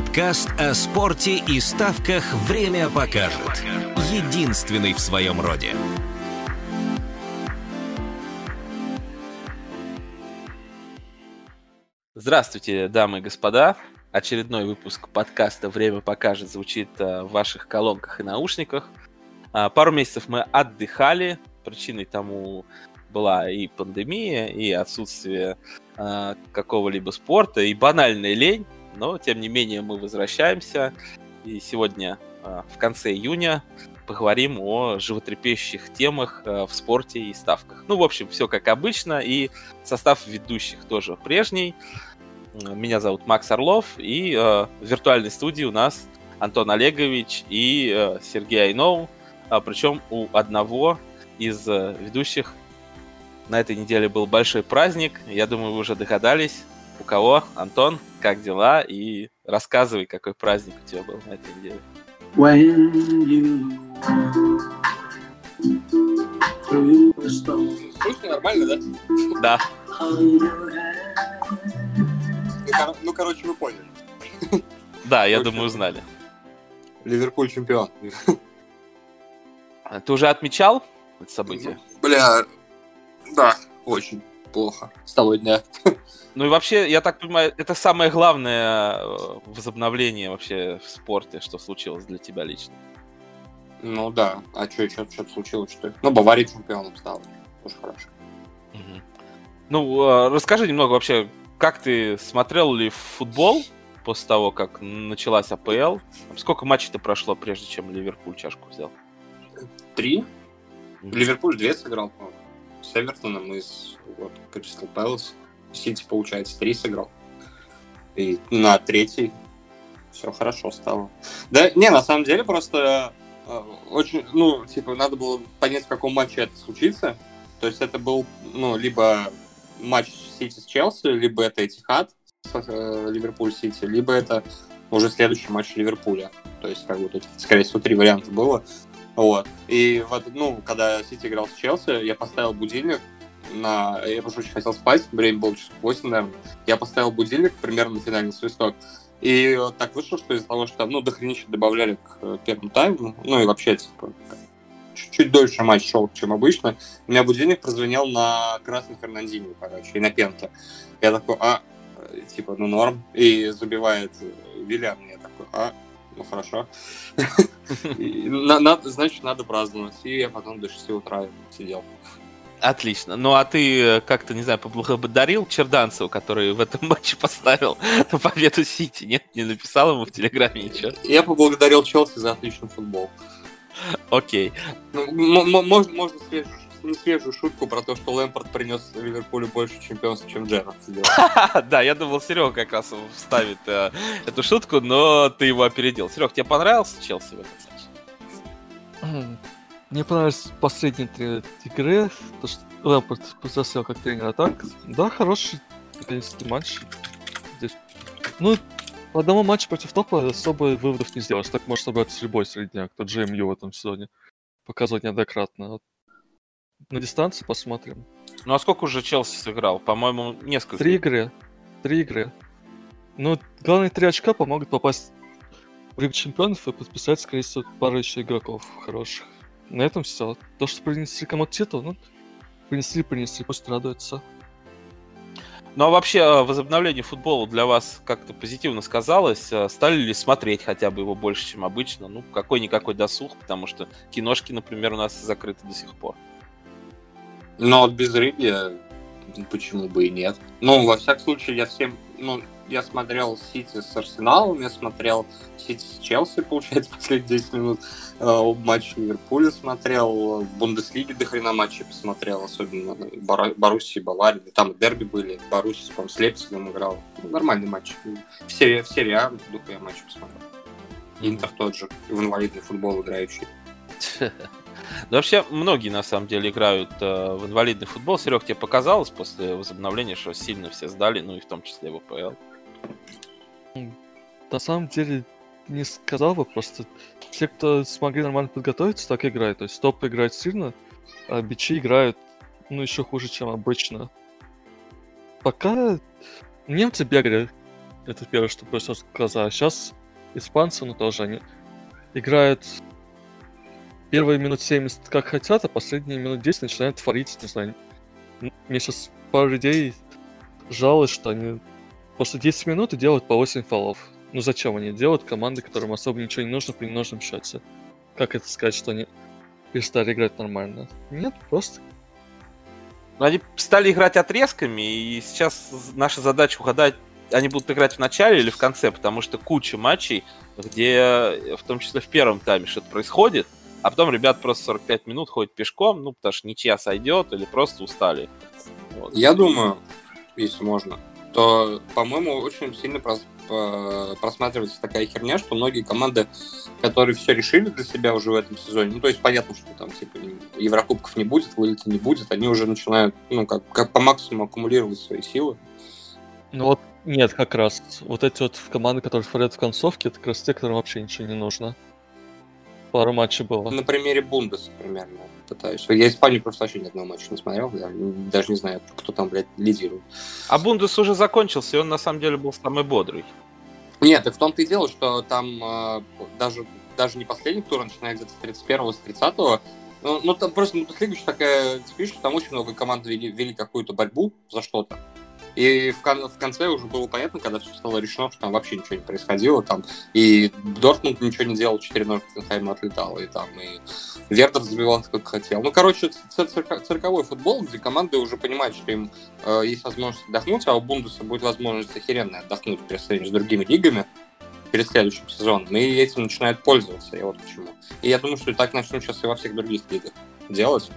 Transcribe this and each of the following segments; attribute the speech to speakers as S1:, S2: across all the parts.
S1: Подкаст о спорте и ставках «Время покажет». Единственный в своем роде.
S2: Здравствуйте, дамы и господа. Очередной выпуск подкаста «Время покажет» звучит э, в ваших колонках и наушниках. А, пару месяцев мы отдыхали. Причиной тому была и пандемия, и отсутствие э, какого-либо спорта, и банальная лень но тем не менее мы возвращаемся. И сегодня, а, в конце июня, поговорим о животрепещущих темах а, в спорте и ставках. Ну, в общем, все как обычно, и состав ведущих тоже прежний. Меня зовут Макс Орлов, и э, в виртуальной студии у нас Антон Олегович и Сергей Айнов. А, причем у одного из ведущих на этой неделе был большой праздник. Я думаю, вы уже догадались, у кого. Антон, как дела? И рассказывай, какой праздник у тебя был на этой неделе.
S3: Слышно нормально, да?
S2: Да.
S3: Ну, кор- ну, короче, вы поняли.
S2: Да, я думаю, узнали.
S3: Ливерпуль чемпион.
S2: Ты уже отмечал это событие?
S3: Бля, да, очень плохо с того дня.
S2: Ну и вообще, я так понимаю, это самое главное э, возобновление вообще в спорте, что случилось для тебя лично.
S3: Ну да, а что еще что-то случилось, что ли? Ну, Бавария чемпионом стала. Тоже хорошо.
S2: Ну, э, расскажи немного вообще, как ты смотрел ли футбол после того, как началась АПЛ? Сколько матчей-то прошло, прежде чем Ливерпуль чашку взял?
S3: Три? Ливерпуль две сыграл, по-моему. С Эвертоном и с вот, Кристал Пэлас. Сити, получается, три сыграл. И на третий все хорошо стало. Да, не, на самом деле просто э, очень, ну, типа, надо было понять, в каком матче это случится. То есть это был, ну, либо матч Сити с Челси, либо это Этихад с э, Ливерпуль-Сити, либо это уже следующий матч Ливерпуля. То есть, как бы тут, скорее всего, три варианта было. Вот. И вот, ну, когда Сити играл с Челси, я поставил будильник на... Я просто очень хотел спать, время было часов 8, наверное. Я поставил будильник примерно на финальный свисток. И вот так вышло, что из-за того, что там, ну, дохренище добавляли к э, первому тайму, ну, и вообще, типа, чуть-чуть дольше матч шел, чем обычно, у меня будильник прозвенел на красный Фернандинho, короче, и на Пента. Я такой, а, типа, ну, норм. И забивает э, Вильян, я такой, а, ну, хорошо. Значит, надо праздновать. И я потом до 6 утра сидел.
S2: Отлично. Ну а ты э, как-то, не знаю, поблагодарил Черданцеву, который в этом матче поставил на победу Сити, нет? Не написал ему в Телеграме ничего?
S3: Я поблагодарил Челси за отличный футбол.
S2: Окей.
S3: Ну, можно свежую, не свежую шутку про то, что Лэмпорт принес Ливерпулю больше чемпионств, чем Джерард сделал.
S2: Да, я думал, Серега как раз вставит э, эту шутку, но ты его опередил. Серег, тебе понравился Челси в этом матче?
S4: Мне понравились последние три игры, то что Лэмпорт засел как тренер, а так, да, хороший, принципе, матч. Здесь, ну, по одному матчу против топа особо выводов не сделаешь, так может собраться любой средняк, кто GMU в этом сезоне показывать неоднократно. На дистанции посмотрим.
S2: Ну а сколько уже Челси сыграл? По-моему, несколько.
S4: Три игры. Три игры. Ну, главные три очка помогут попасть в Лигу Чемпионов и подписать, скорее всего, пару еще игроков хороших. На этом все. То, что принесли кому-то титул, ну, принесли, принесли, пусть радуются.
S2: Ну а вообще э, возобновление футбола для вас как-то позитивно сказалось? Э, Стали ли смотреть хотя бы его больше, чем обычно? Ну, какой-никакой досуг, потому что киношки, например, у нас закрыты до сих пор.
S3: Но от безрыбья почему бы и нет. Ну, во всяком случае, я всем... Ну, я смотрел Сити с Арсеналом, я смотрел Сити с Челси, получается, последние 10 минут. Э, Матч Ливерпуля смотрел, в Бундеслиге до хрена матчей посмотрел, особенно Бора- Боруссии, Баварии. Там дерби были, Боруссия, по с Лейпцигом играл. Ну, нормальный матч. В серии, в серии А, в я матч посмотрел. Интер тот же, в инвалидный футбол играющий.
S2: Да вообще многие на самом деле играют э, в инвалидный футбол. Серег, тебе показалось после возобновления, что сильно все сдали, ну и в том числе в АПЛ?
S4: На самом деле, не сказал бы, просто те, кто смогли нормально подготовиться, так играют. То есть топ играет сильно, а бичи играют, ну, еще хуже, чем обычно. Пока немцы бегали Это первое, что бросилось в глаза. А сейчас испанцы, ну тоже они играют первые минут 70 как хотят, а последние минут 10 начинают творить, не знаю. Мне сейчас пару людей жалость, что они после 10 минут делают по 8 фолов. Ну зачем они делают команды, которым особо ничего не нужно при множном счете? Как это сказать, что они перестали играть нормально? Нет, просто
S2: но они стали играть отрезками, и сейчас наша задача угадать, они будут играть в начале или в конце, потому что куча матчей, где в том числе в первом тайме что-то происходит, а потом ребят просто 45 минут ходят пешком, ну, потому что ничья сойдет или просто устали.
S3: Вот. Я думаю, если можно, то, по-моему, очень сильно просматривается такая херня, что многие команды, которые все решили для себя уже в этом сезоне, ну, то есть понятно, что там, типа, Еврокубков не будет, вылета не будет, они уже начинают, ну, как, как по максимуму аккумулировать свои силы.
S4: Ну вот нет, как раз. Вот эти вот команды, которые творят в концовке, это как раз те, которым вообще ничего не нужно. Пару матчей было.
S3: На примере Бундеса примерно пытаюсь. Я Испанию просто вообще ни одного матча не смотрел. Я даже не знаю, кто там, блядь, лидирует.
S2: А Бундес уже закончился, и он на самом деле был самый бодрый.
S3: Нет, так в том-то и дело, что там э, даже, даже не последний тур, начиная где-то с 31-го, с 30-го, ну, ну, там просто Бундеслига еще такая спичка, там очень много команд вели, вели какую-то борьбу за что-то. И в, кон- в конце уже было понятно, когда все стало решено, что там вообще ничего не происходило. Там и Дортмунд ничего не делал, 4-0 Тоттенхайм отлетал, и там и Вердер забивал как хотел. Ну, короче, цир- цирковой футбол, где команды уже понимают, что им э, есть возможность отдохнуть, а у Бундеса будет возможность охеренная отдохнуть при сравнении с другими лигами перед следующим сезоном, и этим начинают пользоваться, и вот почему. И я думаю, что так начнут сейчас и во всех других лигах делать.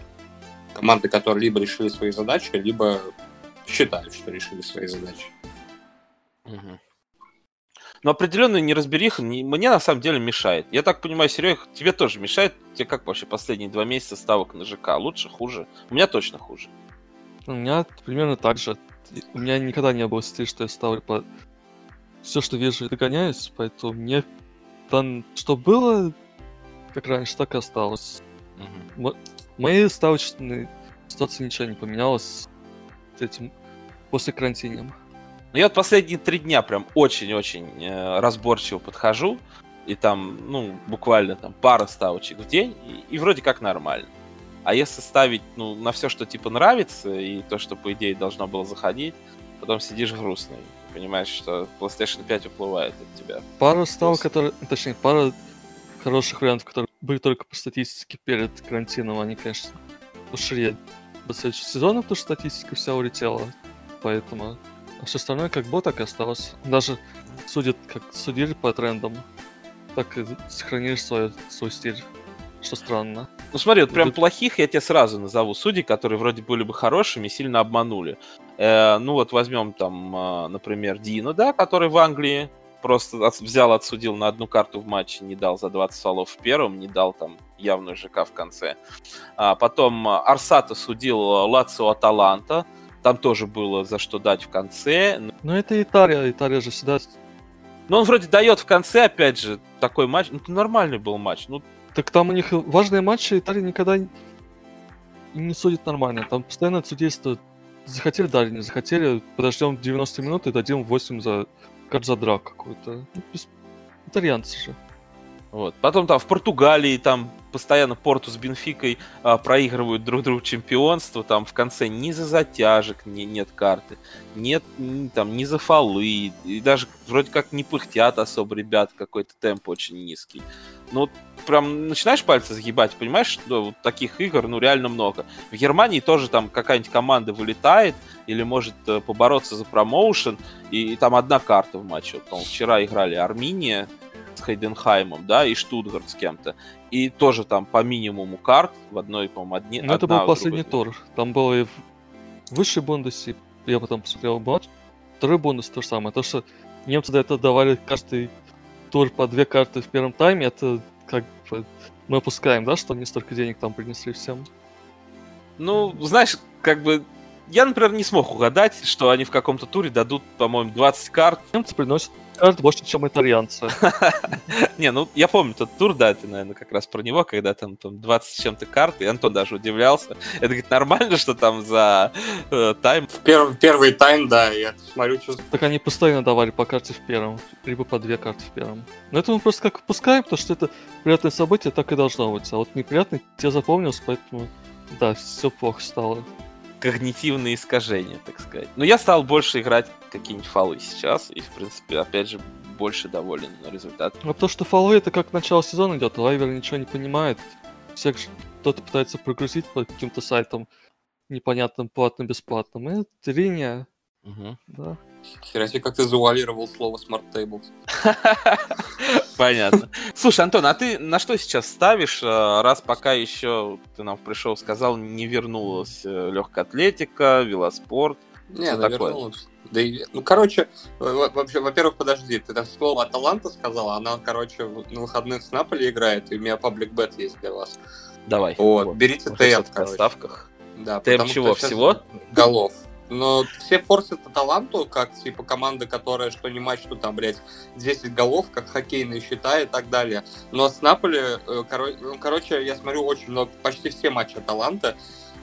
S3: Команды, которые либо решили свои задачи, либо считают, что решили свои задачи.
S2: Угу. Но определенная неразбериха мне на самом деле мешает. Я так понимаю, Серег, тебе тоже мешает? Тебе как вообще последние два месяца ставок на ЖК? Лучше, хуже? У меня точно хуже.
S4: У меня примерно так же. У меня никогда не было стиль, что я ставлю по... Все, что вижу, догоняюсь, поэтому мне там, что было, как раньше, так и осталось. Угу. Мои ставочные ситуации ничего не поменялось этим после карантина.
S2: Ну, я вот последние три дня прям очень-очень э, разборчиво подхожу, и там, ну, буквально там пара ставочек в день, и, и вроде как нормально. А если ставить, ну, на все, что типа нравится, и то, что, по идее, должно было заходить, потом сидишь грустный, понимаешь, что PlayStation 5 уплывает от тебя.
S4: Пара ставок, которые, точнее, пара хороших вариантов, которые были только по статистике перед карантином, они, конечно, ушли до следующего сезона, потому что статистика вся улетела. Поэтому а все остальное как было, так и осталось. Даже судят, как судили по трендам, так и сохранили свой, свой стиль. Что странно.
S2: Ну смотри, вот прям плохих я тебе сразу назову судей, которые вроде были бы хорошими, сильно обманули. Э, ну вот возьмем там, э, например, Дина, да, который в Англии просто от, взял, отсудил на одну карту в матче, не дал за 20 солов в первом, не дал там явную ЖК в конце. А потом Арсата судил Лацио Аталанта, там тоже было за что дать в конце.
S4: Ну это Италия, Италия же всегда...
S2: Ну он вроде дает в конце, опять же, такой матч. Ну, нормальный был матч. Ну,
S4: так там у них важные матчи, Италия никогда не судит нормально. Там постоянно судейство захотели, дали, не захотели, подождем 90 минут и дадим 8 за как за какую-то. Ну, итальянцы же.
S2: Вот. Потом там в Португалии там постоянно Порту с Бенфикой а, проигрывают друг другу чемпионство, там в конце ни за затяжек не, нет карты, нет ни, там ни за фолы, и даже вроде как не пыхтят особо ребят, какой-то темп очень низкий. Ну, прям начинаешь пальцы загибать, понимаешь, что вот таких игр, ну, реально много. В Германии тоже там какая-нибудь команда вылетает или может э, побороться за промоушен, и, и там одна карта в матче. Вот, там, вчера играли Армения, с Хайденхаймом, да, и Штутгарт с кем-то. И тоже там по минимуму карт в одной, по-моему, одни.
S4: Ну, это был последний тур. Там было и в высшей Бундесе, я потом посмотрел матч, второй Бундес то же самое. То, что немцы до этого давали каждый тур по две карты в первом тайме, это как бы мы опускаем, да, что они столько денег там принесли всем.
S2: Ну, знаешь, как бы я, например, не смог угадать, что они в каком-то туре дадут, по-моему, 20 карт.
S4: Немцы приносят карт больше, чем итальянцы.
S2: Не, ну, я помню тот тур, да, это, наверное, как раз про него, когда там, там 20 с чем-то карт, и Антон даже удивлялся. Это, говорит, нормально, что там за э, тайм...
S3: Первый, первый тайм, да, я смотрю, что...
S4: Так они постоянно давали по карте в первом, либо по две карты в первом. Но это мы просто как выпускаем, потому что это приятное событие, так и должно быть. А вот неприятный тебе запомнился, поэтому, да, все плохо стало.
S2: Когнитивные искажения, так сказать. Но я стал больше играть какие-нибудь фолы сейчас, и, в принципе, опять же, больше доволен результатом.
S4: А то, что фолы это как начало сезона идет, Лайвер ничего не понимает. Всех кто-то пытается прогрузить по каким-то сайтам непонятным, платным, бесплатным. И трения,
S2: Мгм.
S4: да.
S3: Хера себе, как ты завуалировал слово Smart Tables.
S2: Понятно. Слушай, Антон, а ты на что сейчас ставишь, э, раз пока еще ты нам пришел, сказал, не вернулась э, легкая атлетика, велоспорт?
S3: Не, она вернулась. Да и, ну, короче, во- вообще, во-первых, подожди, ты так слово Аталанта сказала, она, короче, на выходных с Наполи играет, и у меня паблик бет есть для вас.
S2: Давай.
S3: Вот, берите
S2: Вот
S3: ТМ,
S2: сейчас в ставках.
S3: Да,
S2: ТМ чего, всего?
S3: Голов. Но все форсят Аталанту, как типа команда, которая что не матч, что там, блядь, 10 голов, как хоккейные счета и так далее. Но с Наполи, э, коро- ну, короче, я смотрю очень много, почти все матчи Аталанта,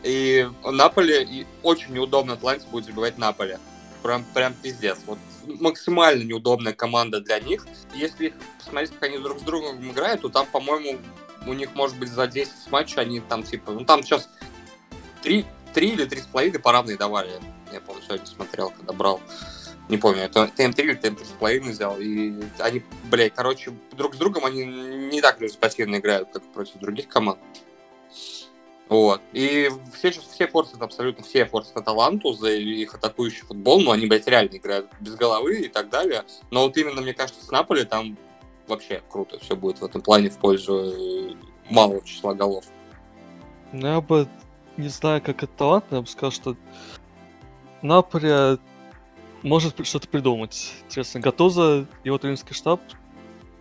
S3: и Наполи и очень неудобно Атланте будет забивать Наполи. Прям, прям пиздец. Вот максимально неудобная команда для них. Если посмотреть, как они друг с другом играют, то там, по-моему, у них, может быть, за 10 матчей они там, типа, ну там сейчас 3, 3 или 3,5 по равной давали. Я помню, сегодня смотрел, когда брал. Не помню, это ТМ-3 или ТМ-3,5 взял. И они, блядь, короче, друг с другом они не так результативно играют, как против других команд. Вот. И все, все форсят, абсолютно все форсят Аталанту за их атакующий футбол, но они, блядь, реально играют без головы и так далее. Но вот именно, мне кажется, с Наполи там вообще круто все будет в этом плане в пользу э, малого числа голов.
S4: Ну, я бы не знаю, как это талант, я бы сказал, что Наполе может что-то придумать. Интересно, Гатуза, его тренерский штаб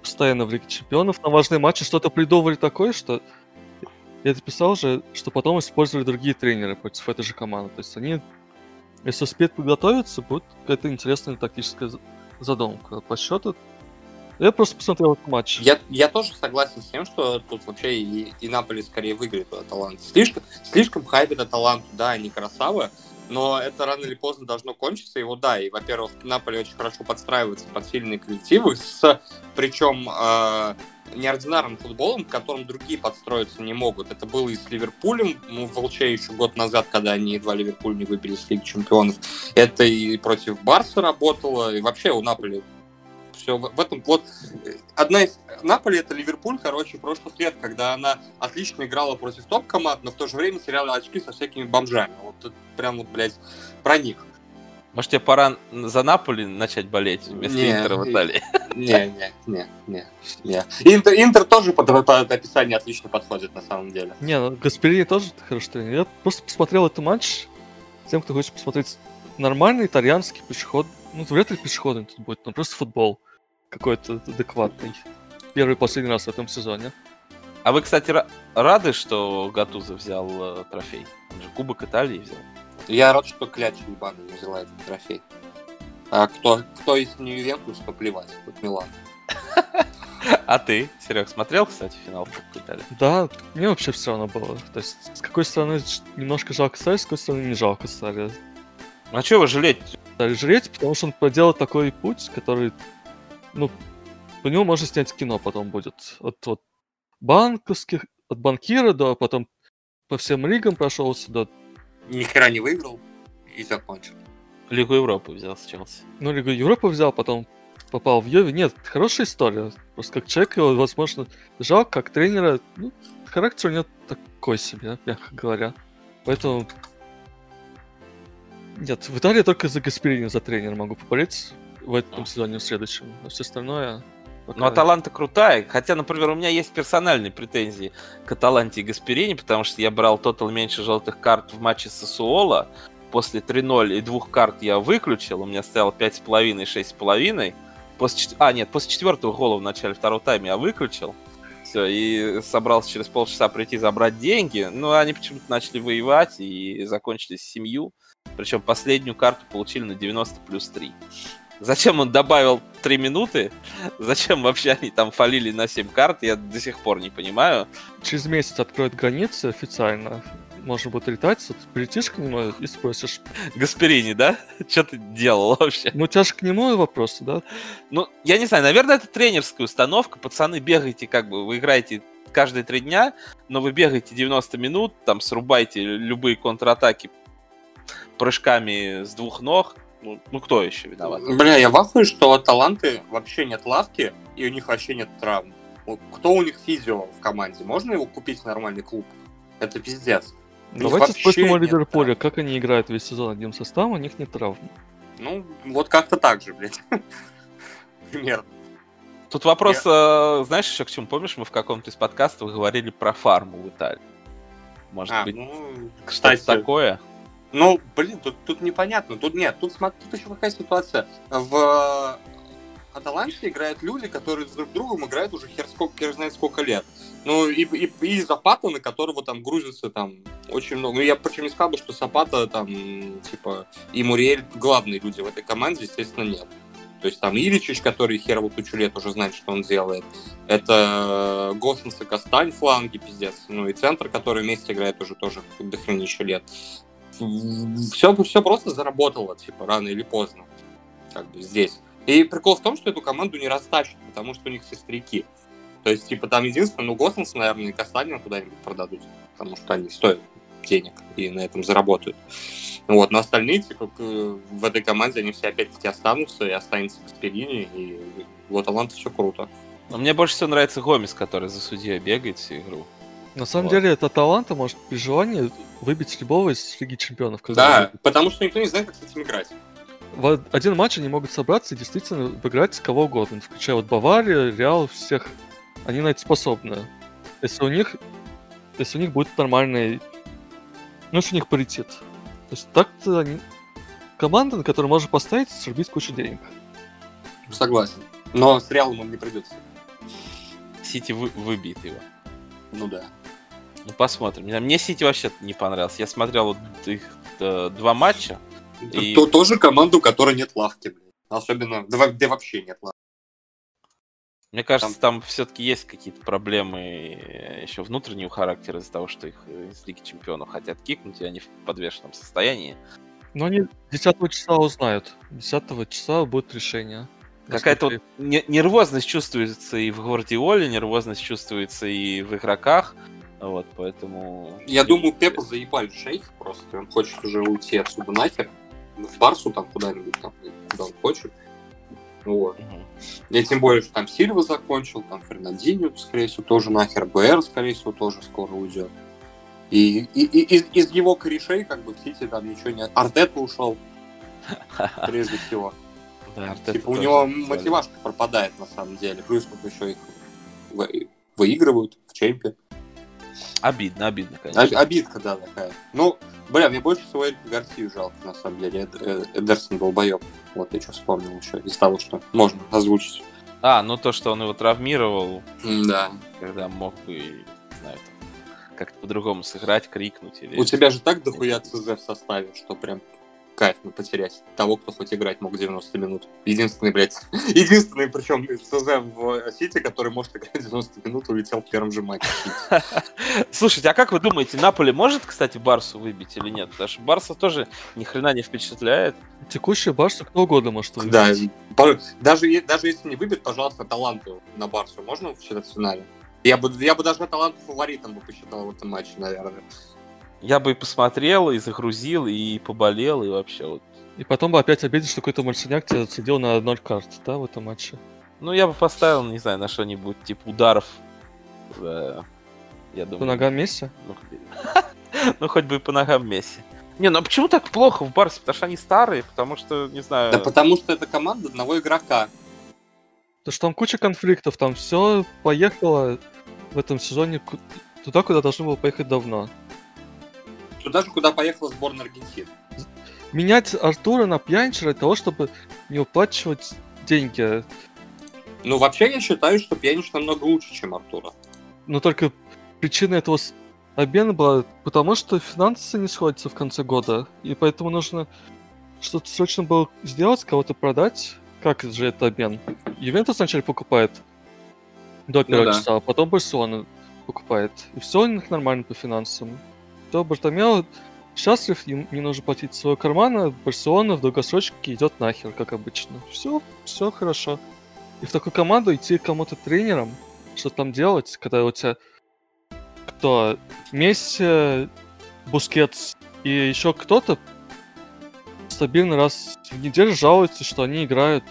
S4: постоянно в Лиге Чемпионов на важные матчи что-то придумывали такое, что я это писал же, что потом использовали другие тренеры против этой же команды. То есть они, если успеют подготовиться, будет какая-то интересная тактическая за- задумка. По счету, я просто посмотрел этот матч.
S3: Я, я тоже согласен с тем, что тут вообще и, и Наполи скорее выиграет от Аталанты. Слишком, слишком хайпит Аталанту, да, они красавы, но это рано или поздно должно кончиться. И вот да, и, во-первых, Наполи очень хорошо подстраивается под сильные коллективы, с, причем э, неординарным футболом, к которым другие подстроиться не могут. Это было и с Ливерпулем, ну, в ЛЧ еще год назад, когда они едва Ливерпуль не выбили с Лиги Чемпионов. Это и против Барса работало, и вообще у Наполи все в, этом вот э, одна из Наполи это Ливерпуль, короче, прошлых лет, когда она отлично играла против топ-команд, но в то же время теряла очки со всякими бомжами. Вот это прям вот, блядь, про них.
S2: Может, тебе пора за Наполи начать болеть вместо
S3: Не,
S2: Интера в
S3: и-
S2: Италии?
S3: Не, не, не, не, не. Интер, Интер тоже под, под описание отлично подходит на самом деле.
S4: Не, ну Гасперини тоже хороший тренер. Я просто посмотрел этот матч тем, кто хочет посмотреть нормальный итальянский пешеход. Ну, вряд ли пешеходный тут будет, но просто футбол какой-то адекватный. Первый и последний раз в этом сезоне.
S2: А вы, кстати, ра- рады, что Гатуза взял э, трофей? Он же Кубок Италии взял.
S3: Я рад, что Кляч ебаный не взяла этот трофей. А кто, кто из не Ювентус, то плевать, тут Милан.
S2: А ты, Серег, смотрел, кстати, финал Кубка Италии?
S4: Да, мне вообще все равно было. То есть, с какой стороны немножко жалко Сари, с какой стороны не жалко Сари.
S2: А чего вы жалеть?
S4: Сари жалеть, потому что он проделал такой путь, который, ну, по нему можно снять кино потом будет. От, от банковских, от банкира до потом по всем лигам прошелся, до
S3: Ни хера не выиграл и закончил.
S2: Лигу Европы взял с Челси.
S4: Ну, Лигу Европы взял, потом попал в Йови. Нет, хорошая история. Просто как человек его, возможно, жалко, как тренера. Ну, характер у него такой себе, мягко говоря. Поэтому... Нет, в Италии только за Гасперини, за тренера могу поболеть в этом
S2: А.
S4: сезоне, в следующем. А все остальное...
S2: Ну, Аталанта крутая. Хотя, например, у меня есть персональные претензии к Аталанте и Гасперини, потому что я брал тотал меньше желтых карт в матче с Сосуола. После 3-0 и двух карт я выключил. У меня стояло 5,5 и 6,5. После А, нет, после четвертого гола в начале второго тайма я выключил. Все, и собрался через полчаса прийти забрать деньги. Но они почему-то начали воевать и закончились семью. Причем последнюю карту получили на 90 плюс 3. Зачем он добавил 3 минуты? Зачем вообще они там фалили на 7 карт? Я до сих пор не понимаю.
S4: Через месяц откроют границы официально. Можно будет летать, прилетишь к нему и спросишь.
S2: Гасперини, да? Что ты делал вообще?
S4: Ну, у тебя же к нему вопросы, да?
S2: Ну, я не знаю, наверное, это тренерская установка. Пацаны, бегайте, как бы, вы играете каждые три дня, но вы бегаете 90 минут, там, срубайте любые контратаки прыжками с двух ног. Ну, ну кто еще виноват?
S3: Бля, я вахую, что у Таланты вообще нет лавки, и у них вообще нет травм. Кто у них физио в команде? Можно его купить в нормальный клуб? Это пиздец. У
S4: Давайте спросим о Ливерпуле, как они играют весь сезон одним составом, у них нет травм.
S3: Ну, вот как-то так же, блядь. Примерно.
S2: Тут вопрос, э, знаешь, еще к чему? Помнишь, мы в каком-то из подкастов говорили про фарму в Италии? Может
S3: А,
S2: быть,
S3: ну,
S2: что-то
S3: кстати,
S2: такое?
S3: Ну, блин, тут, тут непонятно. Тут нет, тут, тут еще какая ситуация. В Аталанте играют люди, которые с друг другом играют уже хер, сколько, хер знает сколько лет. Ну, и, и, и Запата, на которого там грузится там очень много. Ну, я причем не сказал бы, что Сапата там, типа, и Муриэль главные люди в этой команде, естественно, нет. То есть там Иличич, который херову тучу лет уже знает, что он делает. Это Госсенс и Кастань фланги, пиздец. Ну и центр, который вместе играет уже тоже дохренища лет. Все, все просто заработало, типа, рано или поздно. Как бы здесь. И прикол в том, что эту команду не растащат, потому что у них сестряки. То есть, типа, там единственное, ну, Госсенс, наверное, и Кастанина куда-нибудь продадут, потому что они стоят денег и на этом заработают. Вот, но остальные, типа, в этой команде, они все опять-таки останутся, и останется Касперини, и вот Аланта все круто.
S2: Но мне больше всего нравится Гомес, который за судьей бегает всю игру.
S4: На самом
S2: Вот.
S4: деле, это таланта может при желании выбить любого из Лиги Чемпионов.
S3: Да, потому что никто не знает, как с этим играть.
S4: в один матч они могут собраться и действительно обыграть кого угодно, включая вот Баварию, Реал, всех. Они на это способны. Если у них, если у них будет нормальный, ну если у них паритет. То есть так-то они... команда, на которую можно поставить, срубить кучу денег.
S3: Согласен. Но с Реалом он не придется.
S2: Сити вы- выбит его.
S3: Ну да.
S2: Ну, посмотрим. Мне- Сити вообще не понравился. Я смотрел вот их э, два матча. И-
S3: То, тоже команду, у которой нет лавки, блин. Особенно, да, да вообще нет лавки.
S2: Мне кажется, там, все-таки есть какие-то проблемы еще внутреннего характера из-за того, что их э, из Лиги Чемпионов хотят кикнуть, и они в подвешенном состоянии.
S4: Но они 10 числа узнают. 10 числа будет решение.
S2: Какая-то вот нервозность чувствуется и в Гвардиоле, нервозность чувствуется и в игроках. Вот, поэтому...
S3: Я думаю, Пепа заебали шейх просто. Он хочет уже уйти отсюда нахер. В Барсу там куда-нибудь, там, куда он хочет. Вот.
S2: Мгм.
S3: Я тем более, что там Сильва закончил, там Фернандинho, скорее всего, тоже нахер. БР, скорее всего, тоже скоро уйдет. И, и- и из, из его корешей, как бы, в Сити там ничего не... Артета ушел, прежде всего.
S2: Да,
S3: типа, у него мотивашка пропадает, на самом деле. Плюс тут еще их вы- выигрывают в чемпе.
S2: Обидно, обидно,
S3: Об-
S2: конечно.
S3: Обидка, да, такая. Ну, бля, мне больше всего Эрика Гарсию жалко, на самом деле. Эд- э, Эдерсон долбоеб. Вот я что вспомнил еще из того, что можно озвучить.
S2: А, ну то, что он его травмировал,
S3: Да.
S2: когда мог бы, знаю, как-то по-другому сыграть, крикнуть или...
S3: У тебя же так дохуя ЦЗ в составе, что прям кайфно потерять того, кто хоть играть мог 90 минут. Единственный, блядь, единственный, причем ЦЗ в Сити, который может играть 90 минут, улетел в первом же матче.
S2: Слушайте, а как вы думаете, Наполе может, кстати, Барсу выбить или нет? Потому что Барса тоже ни хрена не впечатляет.
S4: Текущий Барса кто угодно может увидеть.
S3: Да, даже, даже если не выбит, пожалуйста, таланты на Барсу можно в четвертьфинале? Я бы, я бы даже талант фаворитом бы посчитал в этом матче, наверное.
S2: Я бы и посмотрел, и загрузил, и поболел, и вообще вот.
S4: И потом бы опять обидишь, что какой-то марсиняк тебя отсидел на 0 карт, да, в этом матче.
S2: Ну, я бы поставил, не знаю, на что-нибудь, типа ударов. э, я
S4: По
S2: думаю.
S4: ногам Месси.
S2: Ну, хоть- ну, хоть бы и по ногам Месси. Не, ну а почему так плохо в Барсе? Потому что они старые, потому что, не знаю...
S3: Да потому что это команда одного игрока.
S4: Потому что там куча конфликтов, там все поехало в этом сезоне туда, куда должно было поехать давно.
S3: Туда же, куда поехала сборная Аргентины.
S4: Менять Артура на пьянчера для того, чтобы не уплачивать деньги.
S3: Ну, вообще, я считаю, что Пьянич намного лучше, чем Артура.
S4: Но только причина этого... с- обмен была, потому что финансы не сходятся в конце года, и поэтому нужно что-то срочно было сделать, кого-то продать. Как же это обмен? Ювентус вначале покупает до первого
S3: да.
S4: часа, а потом Барселона покупает. И все у них нормально по финансам. То Бартомео счастлив, ему не нужно платить своего кармана, Барселона в долгосрочке идет нахер, как обычно. Все, все хорошо. И в такую команду идти кому-то тренером, что там делать, когда у тебя кто? Месси, Бускетс и еще кто-то стабильно раз в неделю жалуются, что они играют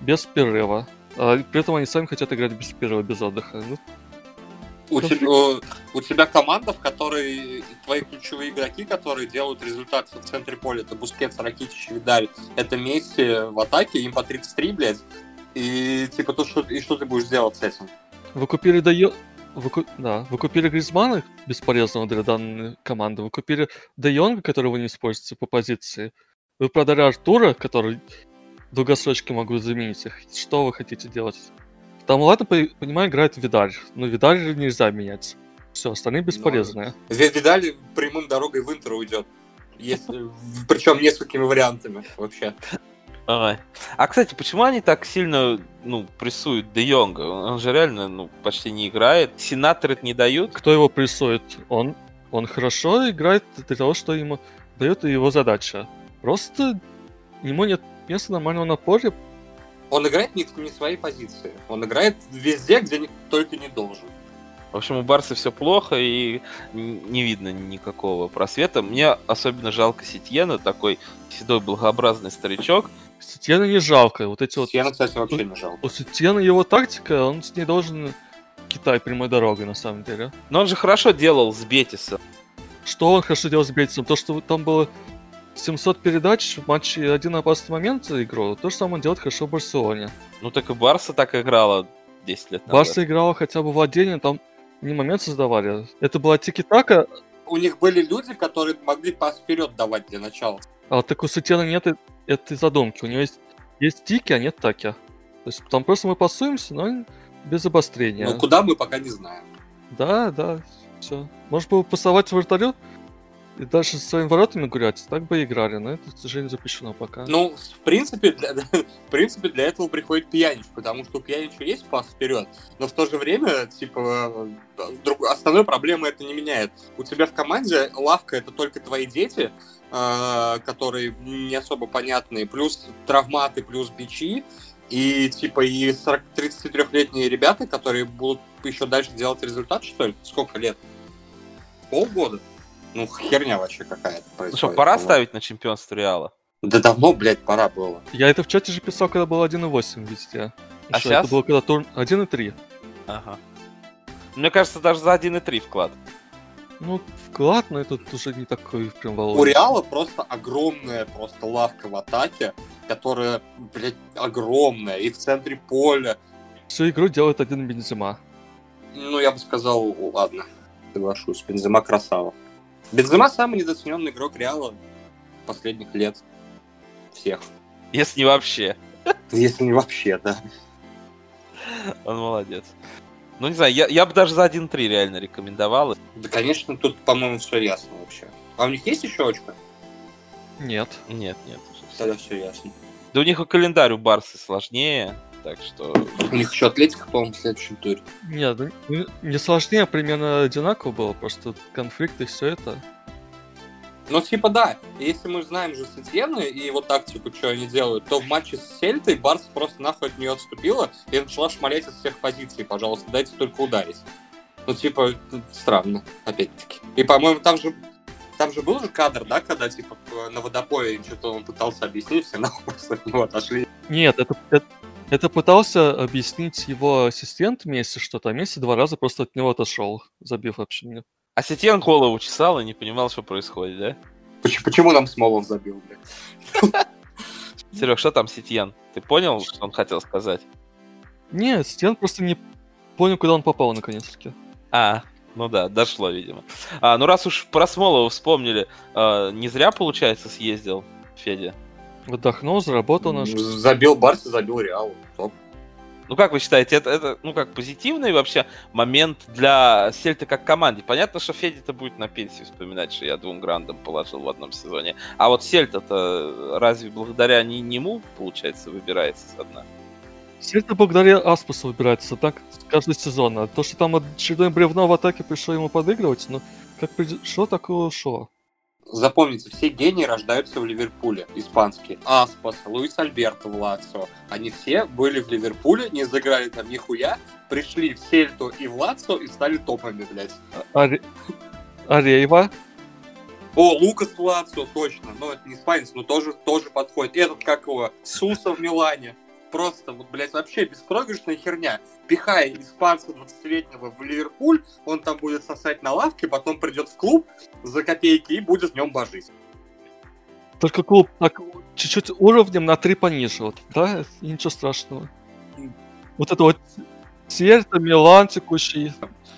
S4: без перерыва. А при этом они сами хотят играть без перерыва, без отдыха. Ну,
S3: У тебя, у, у тебя команда, в которой твои ключевые игроки, которые делают результат в центре поля, это Бускетс, Ракитич, Видаль, это Месси в атаке, им по 33, блядь. И типа, то, что, и что ты будешь делать с этим?
S4: Вы купили Дайо... Вы, ку- да, вы купили Гризмана, бесполезного для данной команды. Вы купили Де Йонга, которого не используете по позиции. Вы продали Артура, который в долгосрочке мог заменить их. Что вы хотите делать? Там, ладно, по- понимаю, играет Видаль, но Видаль нельзя менять. Все, остальные бесполезные.
S3: Ви- Видаль прямым дорогой в Интер уйдет. Если, причем несколькими вариантами вообще.
S2: Ой. А, кстати, почему они так сильно, ну, прессуют Де Йонга? Он же реально, ну, почти не играет. Сенаторы это не дают.
S4: Кто его прессует? Он, он хорошо играет для того, что ему дает его задача. Просто ему нет места нормального на поле.
S3: Он играет не не своей позиции. Он играет везде, где ни- только не должен.
S2: В общем, у Барса все плохо и не видно никакого просвета. Мне особенно жалко Сетьена, такой седой благообразный старичок.
S4: Сетьена не жалко. Вот эти вот...
S3: Сиена, кстати, вообще не жалко.
S4: У Сетьена его тактика, он с ней должен Китай прямой дорогой, на самом деле.
S2: Но он же хорошо делал с Бетиса.
S4: Что он хорошо делал с Бейтсом? То, что там было 700 передач в матче один опасный момент за игру, то же самое он делает хорошо в Барселоне.
S2: Ну так и Барса так играла 10 лет назад.
S4: Барса играла хотя бы владение, там не момент создавали. Это была тики-така,
S3: У них были люди, которые могли пас вперед давать для начала.
S4: а так у Сетьена нет и- этой задумки. У него есть, есть тики, а нет таки. То есть там просто мы пасуемся, но без обострения.
S3: Но куда мы пока не знаем.
S4: Да, да, все. Может было пасовать вратарю и дальше со своими воротами гулять, так бы играли, но это, к сожалению, запрещено пока.
S3: Ну, в принципе, для, в принципе, для этого приходит Пьянич, потому что у Пьянича есть пас вперед, но в то же время, типа, друг- основной проблемы это не меняет. У тебя в команде лавка это только твои дети, э, которые не особо понятные, плюс травматы, плюс бичи, и типа и 40 33-летние ребята, которые будут еще дальше делать результат, что ли? Сколько лет? Полгода? Ну, херня вообще какая-то
S2: Ну
S3: происходит.
S2: что, пора
S3: по-моему.
S2: ставить на чемпионство Реала?
S3: Да давно, блядь, пора было.
S4: Я это в чате же писал, когда было 1.8 везде.
S2: А
S4: Ещё
S2: щас?
S4: Это было когда тур 1.3.
S2: Ага. Мне кажется, даже за 1,3 вклад.
S4: Ну, вклад, но это уже не такой прям
S3: У
S4: волнующий.
S3: Реала просто огромная просто лавка в атаке, которая, блядь, огромная, и в центре поля.
S4: Всю игру делает один Бензима.
S3: Ну, я бы сказал, ладно, соглашусь, Бензема красава. Бензема самый недооцененный игрок Реала последних лет всех.
S2: Если не вообще.
S3: Если не вообще, да.
S2: Он молодец. Ну, не знаю, я, я бы даже за 1-3 реально рекомендовал.
S3: Да, конечно, тут, по-моему, все ясно вообще. А у них есть еще очко?
S4: Нет.
S2: Нет, нет.
S3: Тогда все ясно.
S2: Да у них и календарь у Барса сложнее, так что...
S3: У них еще Атлетика, по-моему, в следующем туре.
S4: Нет, ну, не- не сложнее, примерно одинаково было, просто конфликт и все это.
S3: Ну, типа, да. Если мы знаем же Сетьены и его тактику, что они делают, то в матче с Сельтой Барс просто нахуй от нее отступила и начала шмалять из всех позиций. Пожалуйста, дайте только ударить. Ну, типа, странно, опять-таки. И, по-моему, там же там же был же кадр, да, когда, типа, на водопое что-то он пытался объяснить, все нахуй просто от него отошли.
S4: Нет, это, это, это пытался объяснить его ассистент Месси что-то, а Месси два раза просто от него отошел, забив вообще мне.
S2: А Сетьен голову чесал и не понимал, что происходит, да?
S3: Почему, почему нам Смолов забил, блядь?
S2: Серег, что там Сетьен? Ты понял, что он хотел сказать?
S4: Нет, Стен просто не понял, куда он попал наконец-таки.
S2: А, ну да, дошло, видимо. А, ну раз уж про Смолова вспомнили, а, не зря, получается, съездил Федя.
S4: Отдохнул, заработал наш.
S3: Забил Барса, забил Реал. Топ.
S2: Ну, как вы считаете, это, это ну, как позитивный вообще момент для Сельта как команды? Понятно, что Федя-то будет на пенсии вспоминать, что я двум грандам положил в одном сезоне. А вот Сельта-то разве благодаря не нему, получается, выбирается со дна?
S4: Сельта благодаря Аспусу выбирается так каждый сезон. А то, что там очередное бревно в атаке пришло ему подыгрывать, ну, как пришло, так и ушло.
S3: Запомните, все гении рождаются в Ливерпуле, испанские. Аспас, Луис Альберто в Лацио. Они все были в Ливерпуле, не заграли там нихуя, пришли в Сельту и в Лацио и стали топами, блядь.
S4: Аре... Арейва.
S3: О, Лукас в Лацио, точно. Ну, это не испанец, но тоже, тоже подходит. Этот, как его, Суса в Милане просто, вот, блядь, вообще беспроигрышная херня. Пихая испанца 20-летнего в Ливерпуль, он там будет сосать на лавке, потом придет в клуб за копейки и будет в нем божить.
S4: Только клуб так чуть-чуть уровнем на три пониже, вот, да, и ничего страшного. Вот это вот Сельта, Милан текущий.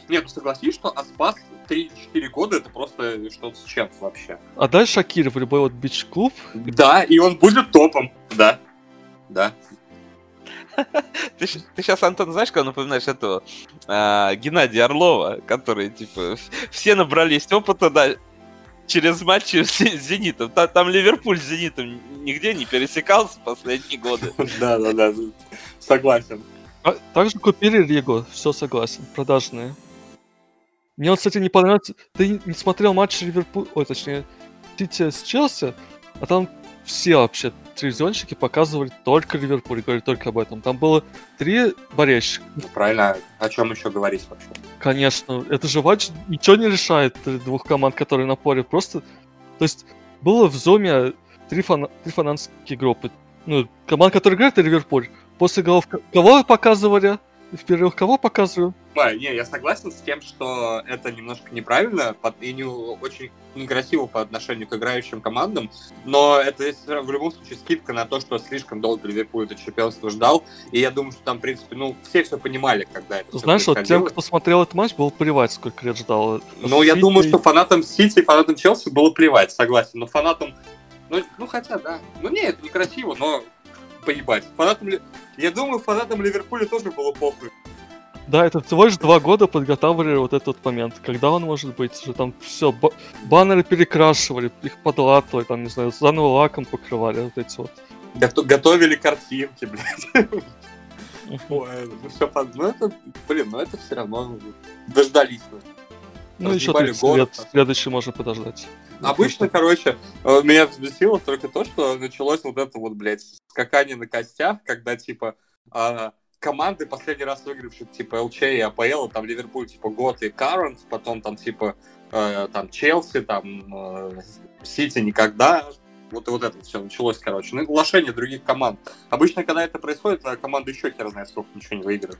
S3: Нет, ну согласись, что Аспас 3-4 года это просто что-то с чем вообще.
S4: А дальше Шакир в любой вот бич-клуб.
S3: Да, и он будет топом, да. Да.
S2: Ты, ты сейчас, Антон, знаешь, кого напоминаешь этого? А, Геннадия Орлова, который, типа, все набрались опыта, да, через матчи с Зенитом. Там, там Ливерпуль с Зенитом нигде не пересекался последние годы.
S3: Да, да, да, согласен.
S4: А, также купили Ригу, все согласен, продажные. Мне вот, кстати, не понравился... Ты не смотрел матч Ливерпуль... Ой, точнее, Сити с Челси, а там все вообще телевизионщики показывали только Ливерпуль, говорили только об этом. Там было три болельщика.
S3: Ну, правильно, о чем еще говорить вообще?
S4: Конечно, это же матч ничего не решает двух команд, которые на поле. Просто, то есть, было в зоме три, фана... три фанатские группы. Ну, команда, которая играет, это Ливерпуль. После голов кого показывали? в перерывах кого показываю?
S3: Да, не, я согласен с тем, что это немножко неправильно и не очень некрасиво по отношению к играющим командам, но это в любом случае скидка на то, что слишком долго Ливерпуль это чемпионство ждал, и я думаю, что там, в принципе, ну, все все понимали, когда это
S4: Знаешь, вот тем, кто смотрел этот матч, было плевать, сколько лет ждал.
S3: Ну, я думаю, что фанатам Сити и фанатам Челси было плевать, согласен, но фанатам ну, ну, хотя, да. Ну, не, это некрасиво, но поебать. Фанатам, я думаю, фанатам Ливерпуля тоже было похуй.
S4: Да, это всего лишь два года подготавливали вот этот момент. Когда он может быть? Что там все, баннеры перекрашивали, их подлатывали, там, не знаю, заново лаком покрывали, вот эти вот.
S3: Гото- готовили картинки, блядь. Ой, ну все, ну это, блин, ну это все равно дождались.
S4: Ну еще 30 лет, следующий можно подождать.
S3: Обычно, короче, э, меня взбесило только то, что началось вот это вот, блядь, скакание на костях, когда, типа, а, команды, последний раз выигравшие, типа, ЛЧ и АПЛ, там, Ливерпуль, типа, Гот и Карент, потом, там, типа, э, там, Челси, там, э, Сити никогда, вот, вот это все началось, короче. Ну, глашение других команд. Обычно, когда это происходит, команда еще хер знает, сколько ничего не выиграет.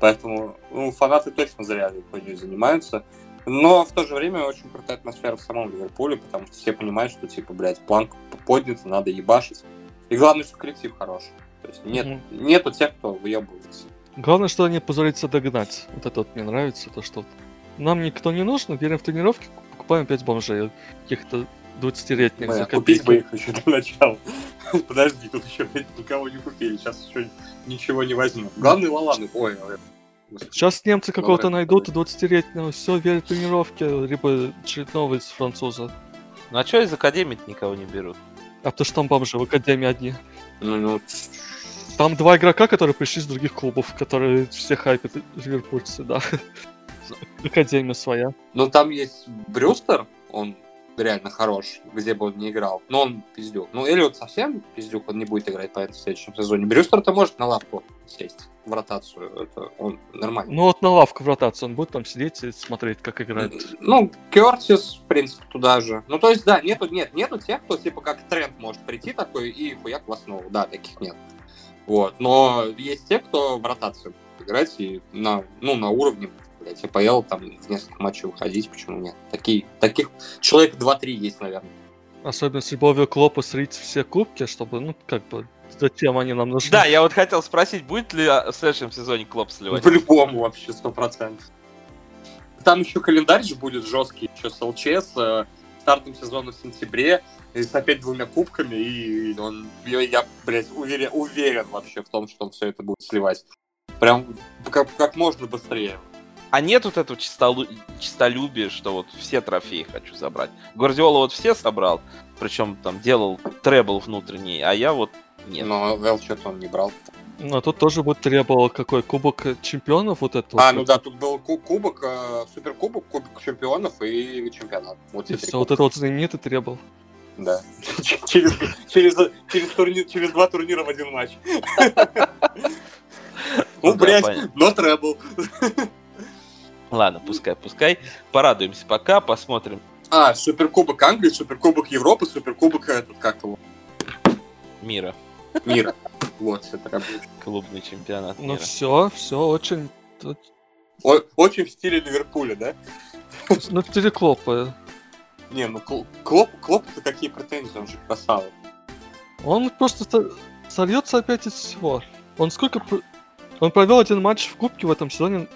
S3: Поэтому, ну, фанаты точно зря хуйней занимаются. Но в то же время очень крутая атмосфера в самом Ливерпуле, потому что все понимают, что, типа, блядь, планка поднята, надо ебашить. И главное, что коллектив хороший. То есть нет, mm-hmm. нету тех, кто выебывается.
S4: Главное, что они позволятся догнать. Вот это вот мне нравится, то что нам никто не нужен, верим в тренировки, покупаем 5 бомжей, каких-то 20-летних
S3: за Купить бы их еще для начала. Подожди, тут еще никого не купили, сейчас еще ничего не возьму. Главное, Лаланы, ой,
S4: Сейчас немцы какого-то найдут 20-летнего, все, верят в тренировки, либо очередного из француза.
S2: Ну а что из Академии никого не берут?
S4: А то что там бомжи в Академии одни. Ну, ну... Там два игрока, которые пришли из других клубов, которые все хайпят ливерпульцы, да. Академия своя.
S3: Ну там есть Брюстер, он реально хорош, где бы он не играл. Но он пиздюк. Ну, Эллиот совсем пиздюк, он не будет играть по в следующем сезоне. Брюстер-то может на лавку сесть в ротацию. Это он нормально.
S4: Ну, вот на лавку в ротацию он будет там сидеть и смотреть, как играет.
S3: Ну, Кертис, в принципе, туда же. Ну, то есть, да, нету, нет, нету тех, кто, типа, как тренд может прийти такой и хуяк в основу. Да, таких нет. Вот. Но есть те, кто в ротацию будет играть и на, ну, на уровне блядь, АПЛ там в несколько матчей уходить, почему нет? Такие, таких человек 2-3 есть, наверное.
S4: Особенно с любовью Клопа слить все кубки, чтобы, ну, как бы, зачем они нам нужны?
S2: Да, я вот хотел спросить, будет ли в следующем сезоне Клоп сливать?
S3: По-любому вообще, сто процентов. Там еще календарь же будет жесткий, еще с ЛЧС, э, стартом сезона в сентябре, и с опять двумя кубками, и он, я, я блядь, уверен, уверен вообще в том, что он все это будет сливать. Прям как, как можно быстрее.
S2: А нет вот этого чистолу... чистолюбия, что вот все трофеи хочу забрать. Гвардиола вот все собрал, причем там делал требл внутренний, а я вот нет.
S3: Но Эл что-то он не брал.
S4: Ну, а тут тоже будет требовал какой кубок чемпионов вот это.
S3: А,
S4: вот.
S3: ну да, тут был ку- кубок, э, суперкубок, кубок чемпионов и чемпионат. Вот
S4: И все, вот это вот знаменитый требовал.
S3: Да. Через, через, через, турнир, через два турнира в один матч.
S2: Ну
S3: блядь, но требл.
S2: Ладно, пускай, пускай. Порадуемся пока, посмотрим
S3: А, суперкубок Англии, суперкубок Европы, суперкубок этот, как его,
S2: мира.
S3: мира. Вот, это работает.
S2: Клубный чемпионат
S4: Ну
S2: мира.
S4: все, все очень...
S3: О- Очень в стиле Ливерпуля, да?
S4: Ну, переклопы.
S3: Не, ну Кл- Клоп, Клоп-то какие претензии, он же красава.
S4: Он просто со- сольется опять из всего. Он сколько... Он провел один матч в Кубке в этом сезоне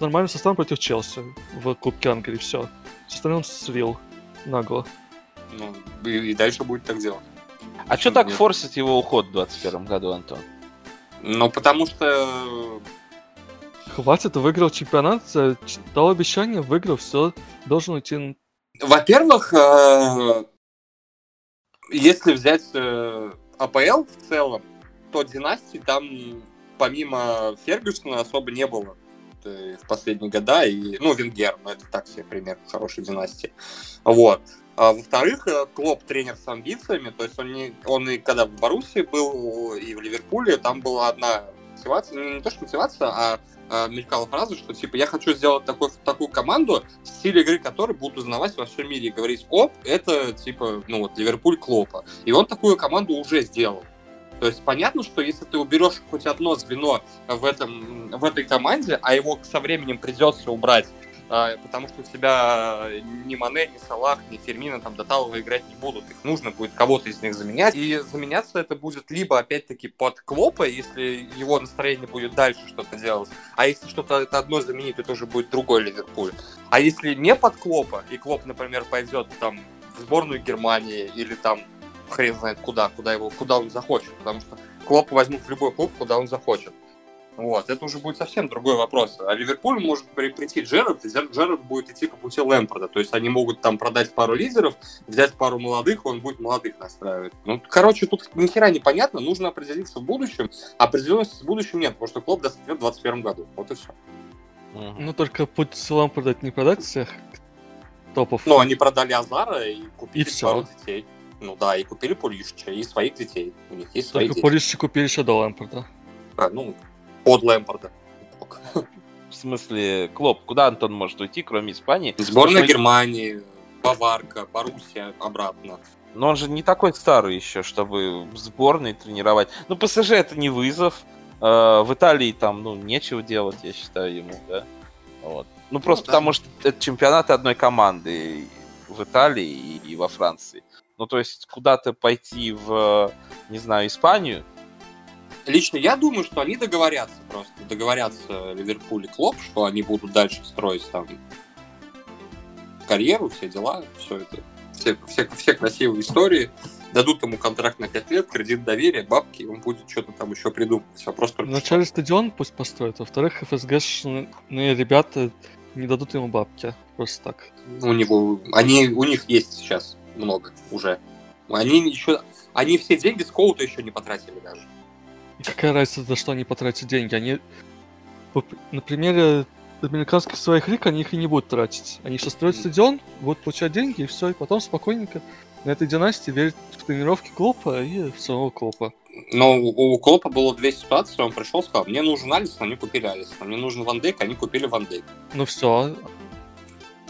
S4: нормальным составом против Челси в Кубке Англии, все. Все остальное он слил нагло.
S3: Ну, и, и дальше будет так делать.
S2: А что так
S3: нет?
S2: форсит его уход в 2021 году, Антон?
S3: Ну, потому что
S4: Хватит, выиграл чемпионат, э, дал обещание, выиграл, все, должен уйти.
S3: Во-первых, э, если взять э, АПЛ в целом, то династии там помимо Фергюсона особо не было в последние года. И, ну, Венгер, ну, это так себе пример хорошей династии. Вот. А во-вторых, э, Клоп тренер с амбициями, то есть он, не, он и когда в Боруссии был, и в Ливерпуле, там была одна мотивация, ну, не то что мотивация, а, а мелькала фраза, что типа я хочу сделать такой, такую команду, стиль игры которой будут узнавать во всем мире и говорить, оп, это типа, ну вот, Ливерпуль Клопа. И он такую команду уже сделал. То есть понятно, что если ты уберешь хоть одно звено в, этом, в этой команде, а его со временем придется убрать, потому что у тебя ни Мане, ни Салах, ни Фермина там до играть не будут. Их нужно будет кого-то из них заменять. И заменяться это будет либо, опять-таки, под Клопа, если его настроение будет дальше что-то делать. А если что-то это одно заменить, то это уже будет другой Ливерпуль. А если не под Клопа, и Клоп, например, пойдет там в сборную Германии или там хрен знает куда, куда его, куда он захочет, потому что Клопа возьмут в любой клуб, куда он захочет. Вот, это уже будет совсем другой вопрос. А Ливерпуль может при- прийти Джерард, и Джер- Джерард будет идти по пути Лэмпорда. То есть они могут там продать пару лидеров, взять пару молодых, он будет молодых настраивать. Ну, короче, тут ни хера не понятно, нужно определиться в будущем. Определенности в будущем нет, потому что клуб даст ответ в 2021 году. Вот и все.
S4: Ну, только путь Салам продать, не продать всех топов.
S3: Но они продали Азара и купили
S4: И всё.
S3: пару детей. Ну да, и купили Пулишича, и своих детей. У них есть свои
S4: только
S3: дети.
S4: Полиши купили еще до Лампорда.
S3: А, ну, под Лэмпорда.
S2: В смысле, Клоп, куда Антон может уйти, кроме Испании?
S3: Сборная
S2: Потому
S3: Германии, Баварка, Боруссия обратно.
S2: Но он же не такой старый еще, чтобы в сборной тренировать. Ну, ПСЖ это не вызов. Э, В Италии там, ну, нечего делать, я считаю, ему, да. Вот. Ну, просто
S3: да.
S2: потому что это чемпионаты одной команды в Италии и во Франции. Ну, то есть куда-то пойти в, не знаю, Испанию,
S3: Лично я думаю, что они договорятся просто. Договорятся Ливерпуль и Клоп, что они будут дальше строить там карьеру, все дела, все это. Все, все, все красивые истории. Дадут ему контракт на 5 лет, кредит доверия, бабки, он будет что-то там еще придумывать. Вопрос только
S4: Вначале стадион пусть построят, во-вторых, ФСГшные ребята не дадут ему бабки. Просто так.
S3: что. у него, они, у них есть сейчас много уже. Они еще, они все деньги с Коута еще не потратили даже.
S4: И какая разница, за что они потратят деньги? Они на примере американских своих лиг они их и не будут тратить. Они сейчас строят стадион, будут получать деньги, и все, и потом спокойненько на этой династии верить в тренировки Клопа и в самого Клопа.
S3: Но у, у Клопа было две ситуации, он пришел, сказал, мне нужен Алисон, они купили Алисон, мне нужен Ван Дейк, они купили Ван Дейк.
S4: Ну все,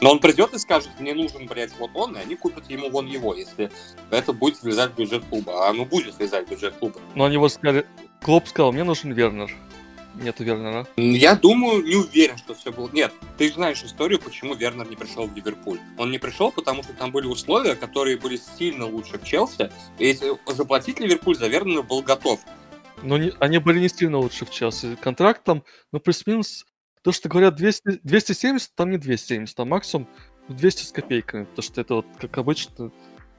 S3: Но он придет и скажет, мне нужен, блядь, вот он, и они купят ему вон его, если это будет влезать в бюджет клуба. А оно будет влезать в бюджет клуба.
S4: но они вот сказали, Клоп сказал, мне нужен Вернер. Нету Вернера.
S3: Я думаю, не уверен, что все было. Нет, ты знаешь историю, почему Вернер не пришел в Ливерпуль. Он не пришел, потому что там были условия, которые были сильно лучше в Челси. И если заплатить Ливерпуль за Вернера был готов.
S4: Но не- они были не сильно лучше в Челси. Контракт там, ну, плюс-минус, то, что говорят 200, 270, там не 270, там максимум 200 с копейками, потому что это вот, как обычно,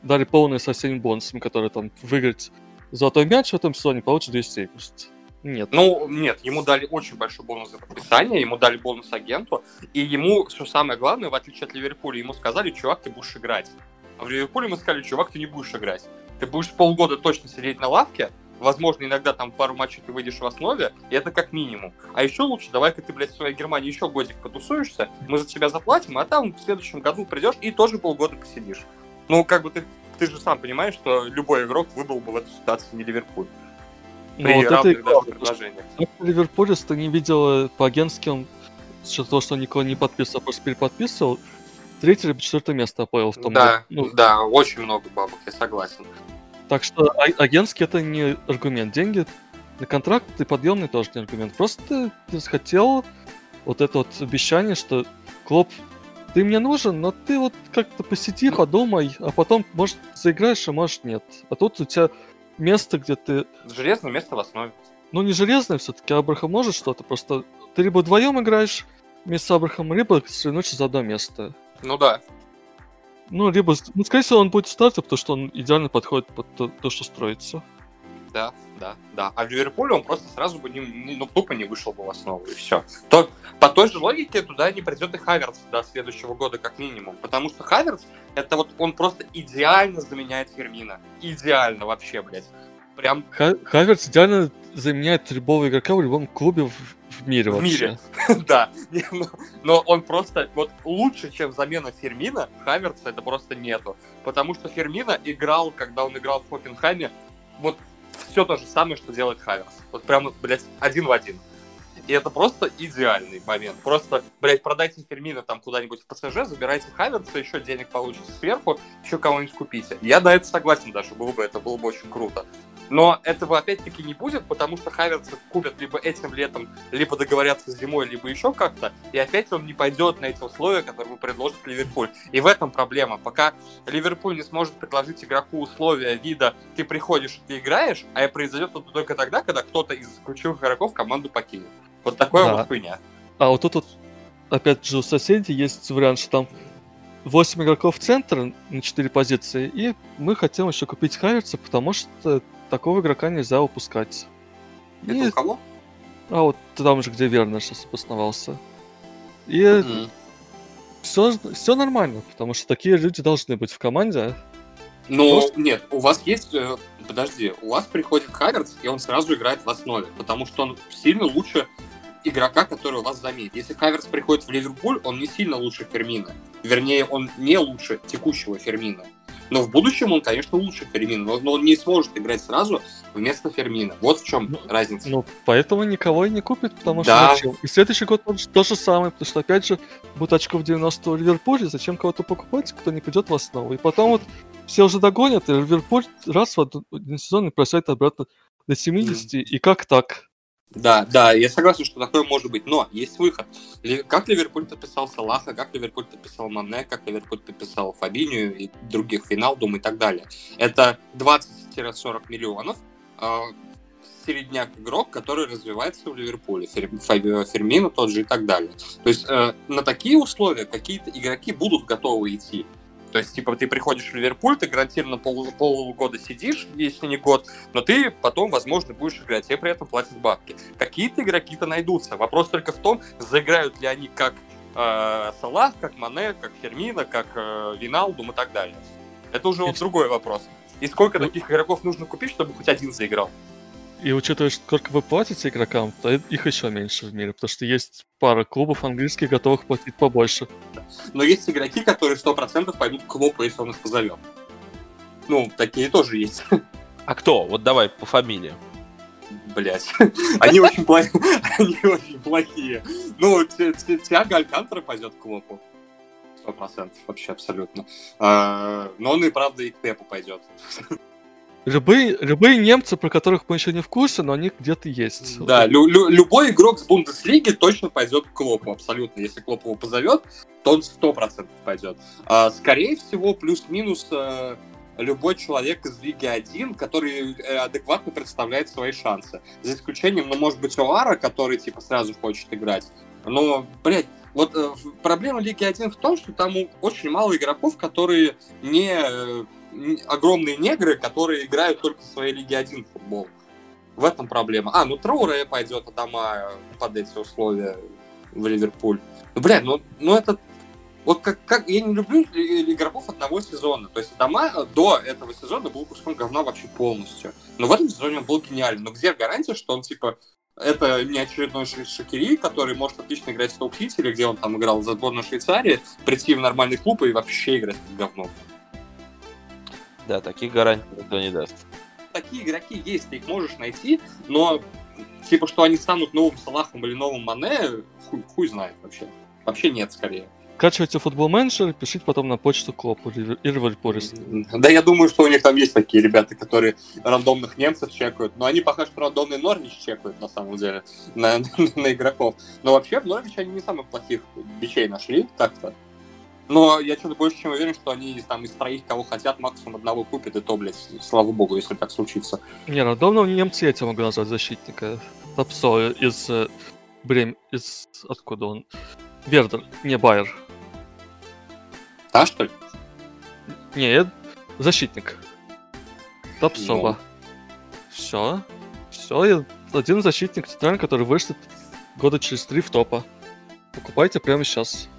S4: дали полное со всеми бонусами, которые там выиграть золотой мяч в этом сезоне, получит 270. Нет.
S3: Ну, нет, ему дали очень большой бонус за подписание, ему дали бонус агенту, и ему, что самое главное, в отличие от Ливерпуля, ему сказали, чувак, ты будешь играть. А в Ливерпуле ему сказали, чувак, ты не будешь играть. Ты будешь полгода точно сидеть на лавке, возможно, иногда там пару матчей ты выйдешь в основе, и это как минимум. А еще лучше, давай-ка ты, блядь, в своей Германии еще годик потусуешься, мы за тебя заплатим, а там в следующем году придешь и тоже полгода посидишь. Ну, как бы ты, ты же сам понимаешь, что любой игрок выбрал бы в этой ситуации не Ливерпуль.
S4: Но
S3: При
S4: вот это
S3: равных
S4: и
S3: даже предложениях.
S4: что Ливерпуль, если ты не видела по агентским, что то, что никого не подписывал, а просто переподписывал, третье либо четвертое место АПЛ в том
S3: Да,
S4: году. Ну,
S3: да, очень много бабок, я согласен.
S4: Так что а- агентский это не аргумент. Деньги на контракт и подъемный тоже не аргумент. Просто ты захотел вот это вот обещание, что Клоп, ты мне нужен, но ты вот как-то посиди, подумай, а потом, может, заиграешь, а может, нет. А тут у тебя место, где ты,
S3: Железное место в основе.
S4: ну, не железное все-таки, Абрахам может что-то, просто ты либо вдвоем играешь вместе с Абрахамом, либо соревнуешься за одно место.
S3: Ну да.
S4: Ну, либо, ну, скорее всего, он будет в старте, потому что он идеально подходит под то, то, что строится.
S3: Да, да, да. А в Ливерпуле он просто сразу бы не, не- ну, тупо не вышел бы в основу, и все. То, по той же логике туда не придет и Хаверц до следующего года, как минимум. Потому что Хаверц, это вот он просто идеально заменяет Фермина. Идеально вообще, блядь. Прям
S4: Ха- Хаверс идеально заменяет любого игрока в любом клубе в, в мире
S3: В
S4: вообще.
S3: мире. да. Ну, Но он просто вот лучше, чем замена Фермина, Хаверца это просто нету. Потому что Фермина играл, когда он играл в Хофенхайме, вот все то же самое, что делает Хаверс. Вот прям, блядь, один в один. И это просто идеальный момент. Просто, блядь, продайте Фермина там куда-нибудь в ПСЖ, забирайте Хаверса, еще денег получите сверху, еще кого-нибудь купите. Я на это согласен даже, было бы, это было бы очень круто. Но этого опять-таки не будет, потому что Хаверса купят либо этим летом, либо договорятся зимой, либо еще как-то, и опять он не пойдет на эти условия, которые предложит Ливерпуль. И в этом проблема. Пока Ливерпуль не сможет предложить игроку условия вида «ты приходишь, ты играешь», а произойдет это только тогда, когда кто-то из ключевых игроков команду покинет. Вот такое
S4: Да.
S3: вот хуйня.
S4: А вот тут вот, опять же, у соседей есть вариант, что там 8 игроков в центр на 4 позиции, и мы хотим еще купить Хаверса, потому что такого игрока нельзя упускать.
S3: Это
S4: И-
S3: у кого?
S4: а вот там же, где Вернер сейчас обосновался. И
S3: Мгм.
S4: все, все нормально, потому что такие люди должны быть в команде.
S3: Ну,
S4: Просто-
S3: нет, у вас есть... э, Подожди, у вас приходит Хаверс, и он сразу играет в основе, потому что он сильно лучше игрока, который у вас заменит. Если Хаверс приходит в Ливерпуль, он не сильно лучше Фермина. Вернее, он не лучше текущего Фермина. Но в будущем он, конечно, лучше Фермина, но, но он не сможет играть сразу вместо Фермина. Вот в чем
S4: Ну,
S3: разница.
S4: Ну, поэтому никого и не купит, потому
S3: Да.
S4: что? И следующий год тоже то же самое, потому что, опять же, будет очков 90 у Ливерпуля, зачем кого-то покупать, кто не придет в основу. И потом вот все уже догонят, и Ливерпуль раз в один- сезон и бросает обратно до 70, и как так?
S3: Да, да, я согласен, что такое может быть, но есть выход. Как Ливерпуль подписал Салаха, как Ливерпуль подписал Мане, как Ливерпуль подписал Фабинию и других Финалдум и так далее. Это 20-40 миллионов э, середняк игрок, который развивается в Ливерпуле. Фер- Фаби- Фермино тот же и так далее. То есть э, на такие условия какие-то игроки будут готовы идти. То есть, типа, ты приходишь в Ливерпуль, ты гарантированно пол, полгода сидишь, если не год, но ты потом, возможно, будешь играть, тебе при этом платят бабки. Какие-то игроки-то найдутся. Вопрос только в том, заиграют ли они как э, Салах, как Мане, как Фермина, как э, Виналдум и так далее. Это уже вот другой вопрос. И сколько
S4: Ну-
S3: таких игроков нужно купить, чтобы хоть один заиграл?
S4: И учитывая, сколько вы платите игрокам, то их еще меньше в мире, потому что есть пара клубов английских, готовых платить побольше.
S3: Но есть игроки, которые 100% пойдут к Клопу, если он их позовет. Ну, такие тоже есть.
S2: А кто? Вот давай по фамилии.
S3: Блять. Они очень плохие. Они очень плохие. Ну, Ти- Ти- Тиаго Алькантера пойдет к Клопу. Сто процентов, вообще абсолютно. А, Но он и правда и к Пепу пойдет.
S4: Любые, любые немцы, про которых мы еще не в курсе, но они где-то есть.
S3: Да, лю- лю- любой игрок с Бундеслиги точно пойдет к Клопу, абсолютно. Если Клоп его позовет, то он сто процентов пойдет. А, скорее всего, плюс-минус э, любой человек из Лиги 1, который э, адекватно представляет свои шансы. За исключением, ну, может быть, Оара, который, типа, сразу хочет играть. Но, блядь, вот э, проблема Лиги 1 в том, что там очень мало игроков, которые не э, огромные негры, которые играют только в своей Лиге 1 футбол. В этом проблема. А, ну Троуре пойдет Адама под эти условия в Ливерпуль. Ну, блядь, ну, ну это... Вот как, как я не люблю игроков одного сезона. То есть Адама до этого сезона был куском говна вообще полностью. Но в этом сезоне он был гениален. Но где гарантия, что он, типа, это не очередной Шакири, который может отлично играть в топ-хите, где он там играл за сборную Швейцарии, прийти в нормальный клуб и вообще играть в говно.
S2: Да, таких гарантий никто не даст.
S3: Такие игроки есть, ты их можешь найти, но типа, что они станут новым Салахом или новым Мане, хуй, хуй знает вообще. Вообще нет, скорее.
S4: Качивайте футбол менеджер, пишите потом на почту Клопу и Ливерпуль.
S3: Да, я думаю, что у них там есть такие ребята, которые рандомных немцев чекают, но они пока что рандомный Норвич чекают, на самом деле, на, на, на игроков. Но вообще в Норвич они не самых плохих бичей нашли, так-то. Но я что-то больше чем уверен, что они там из троих, кого хотят, максимум одного купят, и то, блядь, слава богу, если так случится.
S4: Не, рандомного немца я тебя могу назвать защитника. Топсо из э, Брем... из... Откуда он? Вердер, не Байер.
S3: Да, что ли?
S4: Не, защитник. Топсова. Ну. Все. Все, один защитник центральный, который вышел года через три в топа. Покупайте прямо сейчас.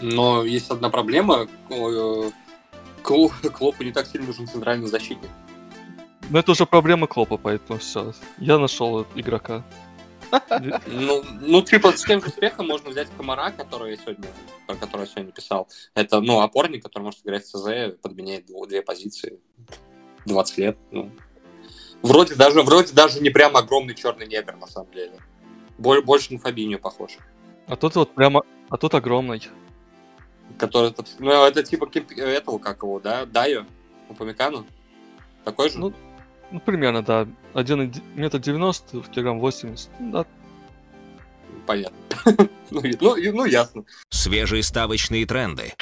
S3: Но есть одна проблема. Э, Клопу не так сильно нужен центральный защитник.
S4: Но это уже проблема Клопа, поэтому все. Я нашел игрока.
S3: Ну, ну, типа, с тем же успехом можно взять Комара, который я сегодня, про который я сегодня писал. Это, ну, опорник, который может играть в ЦЗ, подменяет две позиции. 20 лет, ну. Вроде даже, вроде даже не прям огромный черный негр, на самом деле. Больше на Фабиню похож.
S4: А тут вот прямо, а тут огромный.
S3: Который, ну, это типа этого, как его, да, Дайо, Упамикану? Такой же?
S4: Ну, ну, примерно, да. Один метр девяносто, килограмм восемьдесят. Ну, да.
S3: Понятно. ну, ну, ну, ясно.
S1: Свежие ставочные тренды.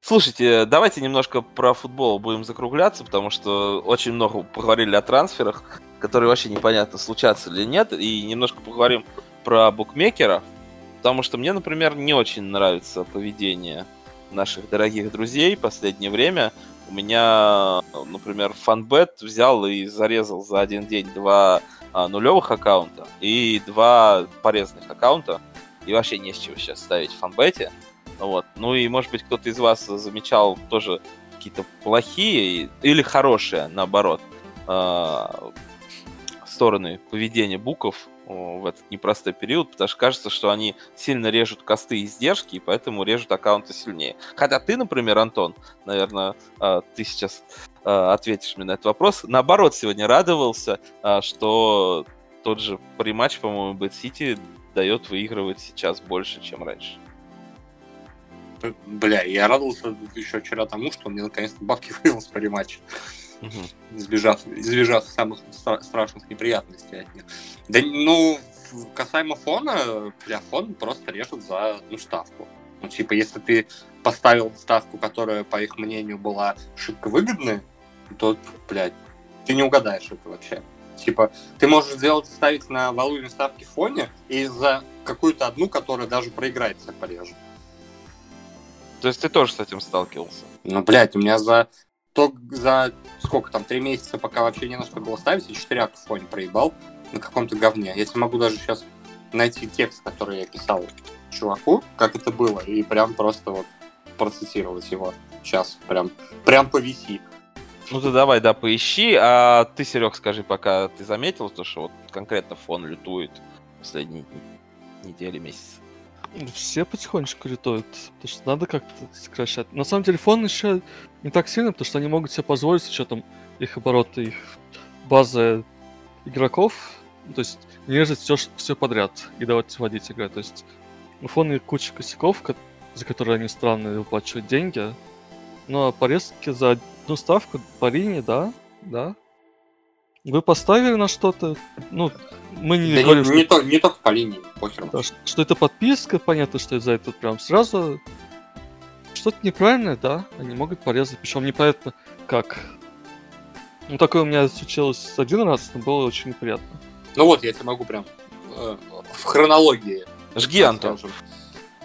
S2: Слушайте, давайте немножко про футбол будем закругляться, потому что очень много поговорили о трансферах, которые вообще непонятно, случатся или нет, и немножко поговорим про букмекеров, потому что мне, например, не очень нравится поведение наших дорогих друзей в последнее время. У меня, например, фанбет взял и зарезал за один день два а, нулевых аккаунта и два порезанных аккаунта. И вообще не с чего сейчас ставить в фанбете. Вот. Ну и, может быть, кто-то из вас замечал тоже какие-то плохие или хорошие, наоборот, э, стороны поведения буков в этот непростой период, потому что кажется, что они сильно режут косты и издержки, и поэтому режут аккаунты сильнее. Хотя ты, например, Антон, наверное, а, ты сейчас а, ответишь мне на этот вопрос, наоборот, сегодня радовался, а, что тот же приматч, по-моему, Бэт Сити дает выигрывать сейчас больше, чем раньше.
S3: Бля, я радовался еще вчера тому, что мне наконец-то бабки вывел с париматча угу. избежав, избежав самых стра- страшных неприятностей от них. Да, ну, касаемо фона, бля, фон просто режет за одну ставку. Ну, типа, если ты поставил ставку, которая, по их мнению, была шибко выгодная, то, блядь, ты не угадаешь это вообще. Типа, ты можешь сделать, ставить на валютной ставке фоне и за какую-то одну, которая даже проиграет всех порежет.
S2: То есть ты тоже с этим сталкивался?
S3: Ну, блядь, у меня за то за сколько там, три месяца, пока вообще не на что было ставить, и четыре в фоне проебал на каком-то говне. Я тебе могу даже сейчас найти текст, который я писал чуваку, как это было, и прям просто вот процитировать его сейчас, прям, прям повиси.
S2: Ну ты давай, да, поищи, а ты, Серег, скажи, пока ты заметил, то, что вот конкретно фон лютует последние недели, месяцы.
S4: Все потихонечку летают, потому что надо как-то сокращать. На самом деле фон еще не так сильно, потому что они могут себе позволить с учетом их оборота, их базы игроков, то есть не резать все, все подряд и давать водить играть. То есть у фона куча косяков, за которые они странно выплачивают деньги. Ну а порезки за одну ставку по линии, да, да. Вы поставили на что-то, ну, мы не
S3: да говорим, не, что... не, не только по линии, похер.
S4: Да, что это подписка, понятно, что за это прям сразу что-то неправильное, да, они могут порезать, причем непонятно как. Ну, такое у меня случилось один раз, но было очень неприятно.
S3: Ну вот, я тебе могу прям э, в хронологии.
S2: Жги, Антон.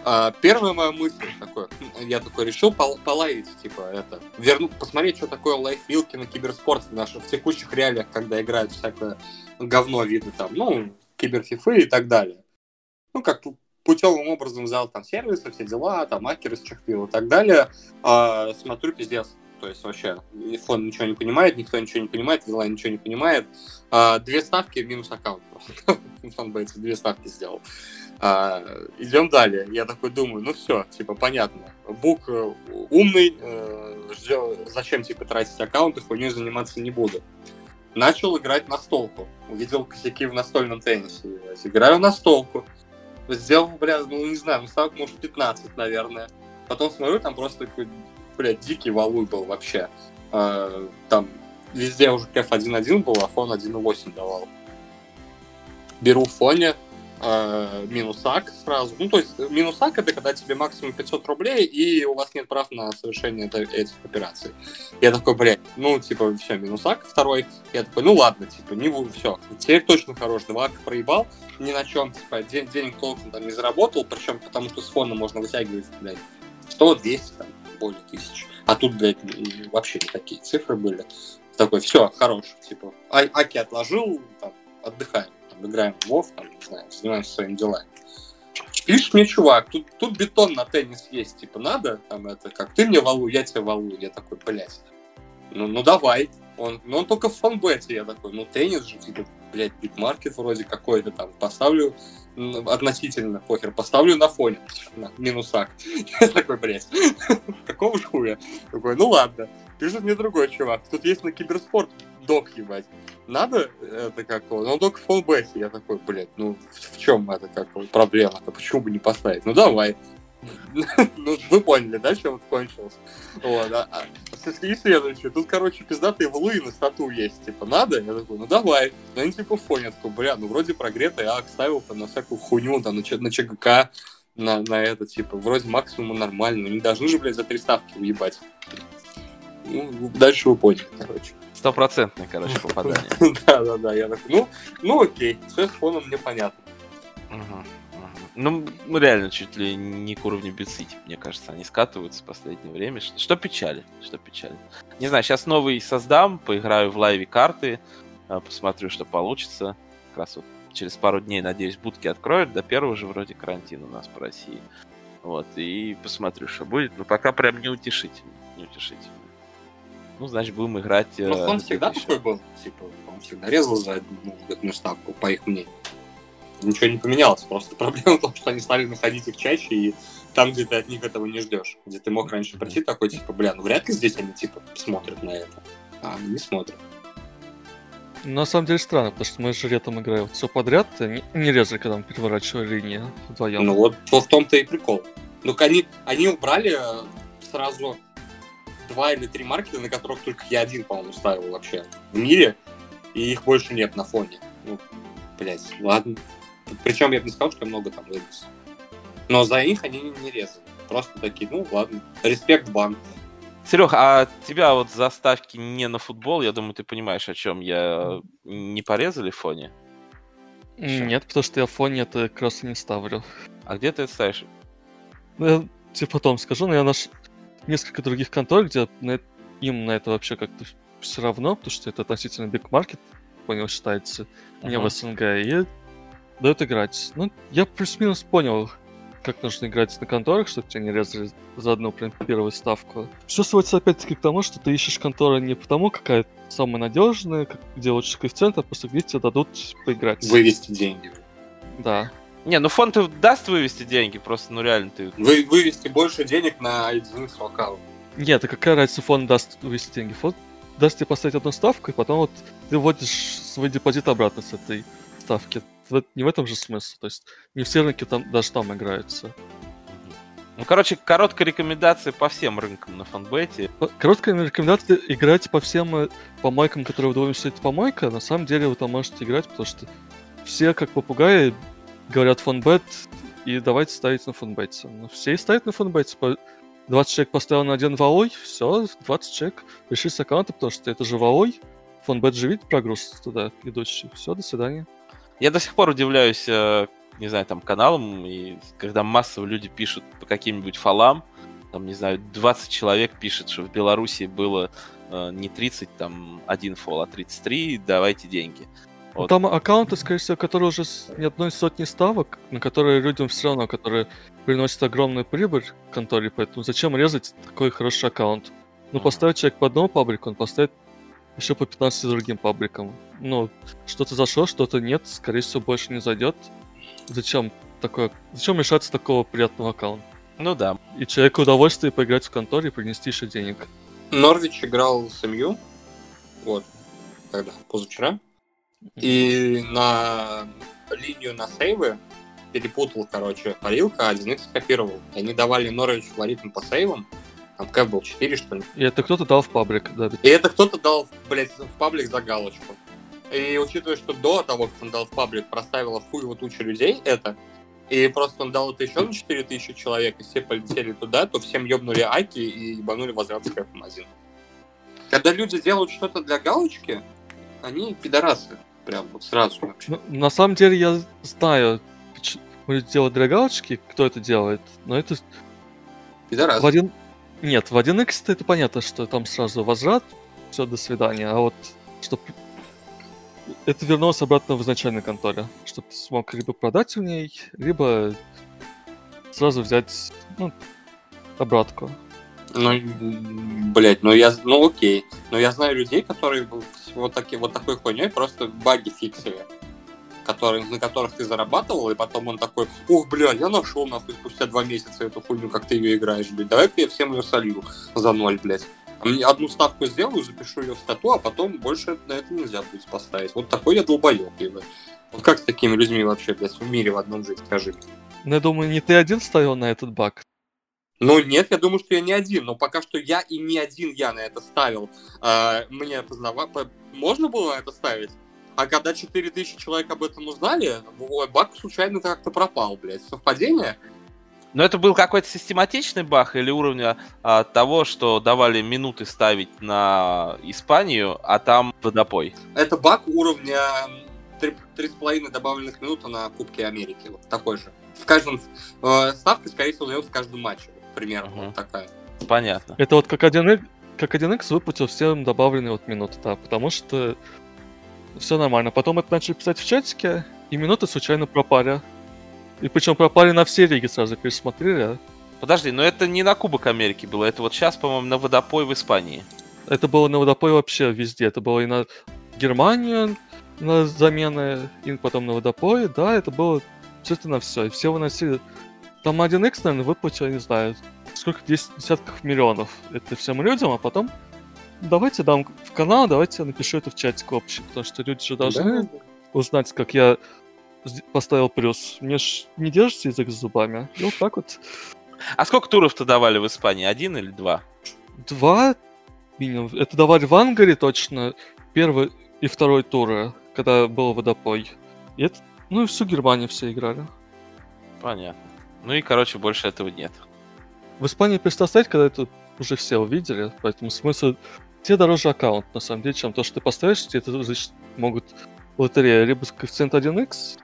S3: А, первая моя мысль такой, я такой решил пол- половить, типа, это, верну, посмотреть, что такое лайфвилки на киберспорте в наших в текущих реалиях, когда играют всякое говно виды там, ну, киберфифы и так далее. Ну, как путевым образом взял там сервисы, все дела, там акеры с и так далее. А, смотрю, пиздец. То есть вообще фон ничего не понимает, никто ничего не понимает, дела ничего не понимает. А, две ставки минус аккаунт просто. Фанбейт две ставки сделал. А, идем далее. Я такой думаю, ну все, типа, понятно. Бук э, умный, э, зачем, типа, тратить аккаунты, хуйней заниматься не буду. Начал играть на столку. Увидел косяки в настольном теннисе. Играю на столку. Сделал, бля, ну не знаю, ну ставок, может, 15, наверное. Потом смотрю, там просто блядь, дикий валуй был вообще. А, там везде уже кэф 1.1 был, а фон 1.8 давал. Беру в фоне, э, минусак сразу. Ну, то есть минусак это когда тебе максимум 500 рублей, и у вас нет прав на совершение этих операций. Я такой, блядь, ну, типа, все, минусак второй. Я такой, ну ладно, типа, не буду, все. Теперь точно хорош. Два проебал, ни на чем, типа, день, денег толком там не заработал, причем потому что с фона можно вытягивать, блядь, 100, 200, там, более тысяч. А тут, блядь, вообще не такие цифры были. Такой, все, хорош, типа, а Аки отложил, там, отдыхаем играем в WoW, там, не знаю, занимаемся своими делами. Пишет мне чувак, тут, тут бетон на теннис есть, типа, надо, там, это, как ты мне валу, я тебя валу, я такой, блядь, ну, ну давай, он, ну он только в фанбете, я такой, ну теннис же, типа, блядь, битмаркет вроде какой-то там, поставлю относительно, похер, поставлю на фоне, на минусак. Я такой, блядь, какого хуя? Такой, ну ладно. Пишет мне другой чувак, тут есть на киберспорт док, ебать надо это как он, он только в фоллбеке. Я такой, блядь, ну в чем это как проблема-то, почему бы не поставить? Ну давай. ну, вы поняли, да, чем это кончилось? Вот, а, а, и следующее. Тут, короче, пиздатые валуи на стату есть. Типа, надо? Я такой, ну давай. Ну, они типа в фоне. такой, бля, ну вроде прогретый, а ставил там на всякую хуйню, там, на, на ЧГК, на, на это, типа, вроде максимум нормально. Ну, не должны же, блядь, за три ставки уебать. Ну, дальше вы поняли, короче.
S2: Стопроцентное, короче, попадание.
S3: Да-да-да, я такой, ну, ну окей, все с фоном мне понятно.
S2: Ну, ну, реально, чуть ли не к уровню битсити, мне кажется, они скатываются в последнее время. Что, что печали, что печали. Не знаю, сейчас новый создам, поиграю в лайве карты, а, посмотрю, что получится. Как раз вот через пару дней, надеюсь, будки откроют. До первого же вроде карантин у нас по России. Вот, и посмотрю, что будет. Но пока прям неутешительно. Неутешительно. Ну, значит, будем играть...
S3: Ну, он всегда еще. такой был. Типа, он всегда резал за одну ну, ставку, по их мнению. Ничего не поменялось. Просто проблема в том, что они стали находить их чаще, и там, где ты от них этого не ждешь. Где ты мог раньше прийти такой, типа, бля, ну вряд ли здесь они, типа, смотрят на это. А они не смотрят.
S4: На самом деле странно, потому что мы же летом играем все подряд, не, не резали, когда мы переворачивали линии вдвоем.
S3: Ну вот, вот в том-то и прикол. Ну, они, они убрали э, сразу два или три маркета, на которых только я один, по-моему, ставил вообще в мире, и их больше нет на фоне. Ну, блядь, ладно. Причем я бы не сказал, что я много там вывез. Но за них они не резали. Просто такие, ну ладно, респект бан.
S2: Серег, а тебя вот заставки не на футбол, я думаю, ты понимаешь, о чем я не порезали в фоне?
S4: Еще? Нет, потому что я в фоне это кроссы не ставлю.
S2: А где ты ставишь?
S4: Ну, я тебе потом скажу, но я наш несколько других контор, где на, им на это вообще как-то все равно, потому что это относительно big market, понял, считается, uh-huh. не в СНГ, и дают играть. Ну, я плюс-минус понял, как нужно играть на конторах, чтобы тебя не резали за одну прям первую ставку. Все сводится опять-таки к тому, что ты ищешь контору не потому, какая самая надежная, где лучше коэффициент, а просто где тебе дадут поиграть.
S3: Вывести деньги.
S4: Да.
S2: Не, ну фонд даст вывести деньги, просто, ну реально ты...
S3: Вы, вывести больше денег на единицу локала.
S4: Нет, а какая разница, фонд даст вывести деньги? Фонд даст тебе поставить одну ставку, и потом вот ты вводишь свой депозит обратно с этой ставки. Не в этом же смысл. То есть не все рынки там, даже там играются.
S2: Ну, короче, короткая рекомендация по всем рынкам на фанбете.
S4: Короткая рекомендация играть по всем э, помойкам, которые вы думаете, что это помойка. На самом деле вы там можете играть, потому что все, как попугаи, говорят фонбет, и давайте ставить на фонбете. Ну, все и ставят на фонбете. 20 человек поставил на один валой, все, 20 человек решили с аккаунта, потому что это же валой, фонбет же видит прогресс туда идущий. Все, до свидания.
S2: Я до сих пор удивляюсь, э, не знаю, там, каналам, и когда массово люди пишут по каким-нибудь фолам, там, не знаю, 20 человек пишет, что в Беларуси было э, не 30, там, один фол, а 33, давайте деньги.
S4: Вот. Там аккаунты, скорее всего, которые уже с не одной сотни ставок, на которые людям все равно, которые приносят огромную прибыль конторе, поэтому зачем резать такой хороший аккаунт? Ну, поставить человек по одному паблику, он поставит еще по 15 другим пабликам. Ну, что-то зашло, что-то нет, скорее всего, больше не зайдет. Зачем такое? Зачем лишаться такого приятного аккаунта?
S2: Ну да.
S4: И человеку удовольствие поиграть в конторе и принести еще денег.
S3: Норвич играл с МЮ. Вот. Когда? Позавчера. И на линию на сейвы перепутал, короче, парилка, а 1x скопировал. И они давали Норвич алгоритм по сейвам, кэп был 4, что ли.
S4: И это кто-то дал в паблик, да.
S3: И это кто-то дал, блядь, в паблик за галочку. И учитывая, что до того, как он дал в паблик, проставила хуево туча людей это, и просто он дал это еще на 4000 человек, и все полетели туда, то всем ёбнули аки и ебанули возврат кэпом один. Когда люди делают что-то для галочки, они пидорасы. Прям вот сразу вообще.
S4: Ну, на самом деле я знаю, почему делать для галочки, кто это делает, но это...
S3: Пидорас.
S4: В один... Нет, в 1x это понятно, что там сразу возврат, все, до свидания. А вот, чтобы это вернулось обратно в изначальной конторе, чтобы ты смог либо продать в ней, либо сразу взять ну, обратку.
S3: Ну, блять, ну я, ну окей. Но я знаю людей, которые вот, таки, вот такой хуйней просто баги фиксили. Которые, на которых ты зарабатывал, и потом он такой, ух, бля, я нашел нахуй спустя два месяца эту хуйню, как ты ее играешь, блядь, давай-ка я всем ее солью за ноль, блядь. Одну ставку сделаю, запишу ее в стату, а потом больше на это нельзя будет поставить. Вот такой я долбоеб, блядь. Вот как с такими людьми вообще, блядь, в мире в одном жить, скажи.
S4: Ну, я думаю, не ты один ставил на этот баг.
S3: Ну, нет, я думаю, что я не один, но пока что я и не один я на это ставил. А, мне познава... можно было на это ставить? А когда 4000 человек об этом узнали, баг случайно как-то пропал, блядь. Совпадение?
S2: Но это был какой-то систематичный баг или уровня а, того, что давали минуты ставить на Испанию, а там водопой?
S3: Это баг уровня 3,5 добавленных минут на Кубке Америки. Вот такой же. В каждом... Э, ставка, скорее всего, дается в каждом матче примерно угу. вот такая.
S2: Понятно.
S4: Это вот как 1x, как 1x выпустил всем добавленные вот минуты, да, потому что все нормально. Потом это начали писать в чатике, и минуты случайно пропали. И причем пропали на все лиги сразу пересмотрели. А?
S2: Подожди, но это не на Кубок Америки было, это вот сейчас, по-моему, на водопой в Испании.
S4: Это было на водопой вообще везде. Это было и на Германию на замены, и потом на водопой. Да, это было чисто на все. И все выносили там 1x, наверное, выплатил, не знаю, сколько, 10 десятков миллионов это всем людям, а потом давайте дам в канал, давайте я напишу это в чатик общий, потому что люди же должны да. узнать, как я поставил плюс. Мне ж не держится язык с зубами. И вот так вот.
S2: А сколько туров-то давали в Испании? Один или два?
S4: Два минимум. Это давали в Ангаре точно первый и второй туры, когда был водопой. И это, ну и всю Германию все играли.
S2: Понятно. Ну и, короче, больше этого нет.
S4: В Испании перестать когда это уже все увидели, поэтому смысл... Тебе дороже аккаунт, на самом деле, чем то, что ты поставишь, тебе это значит, могут лотерея либо с коэффициентом 1x,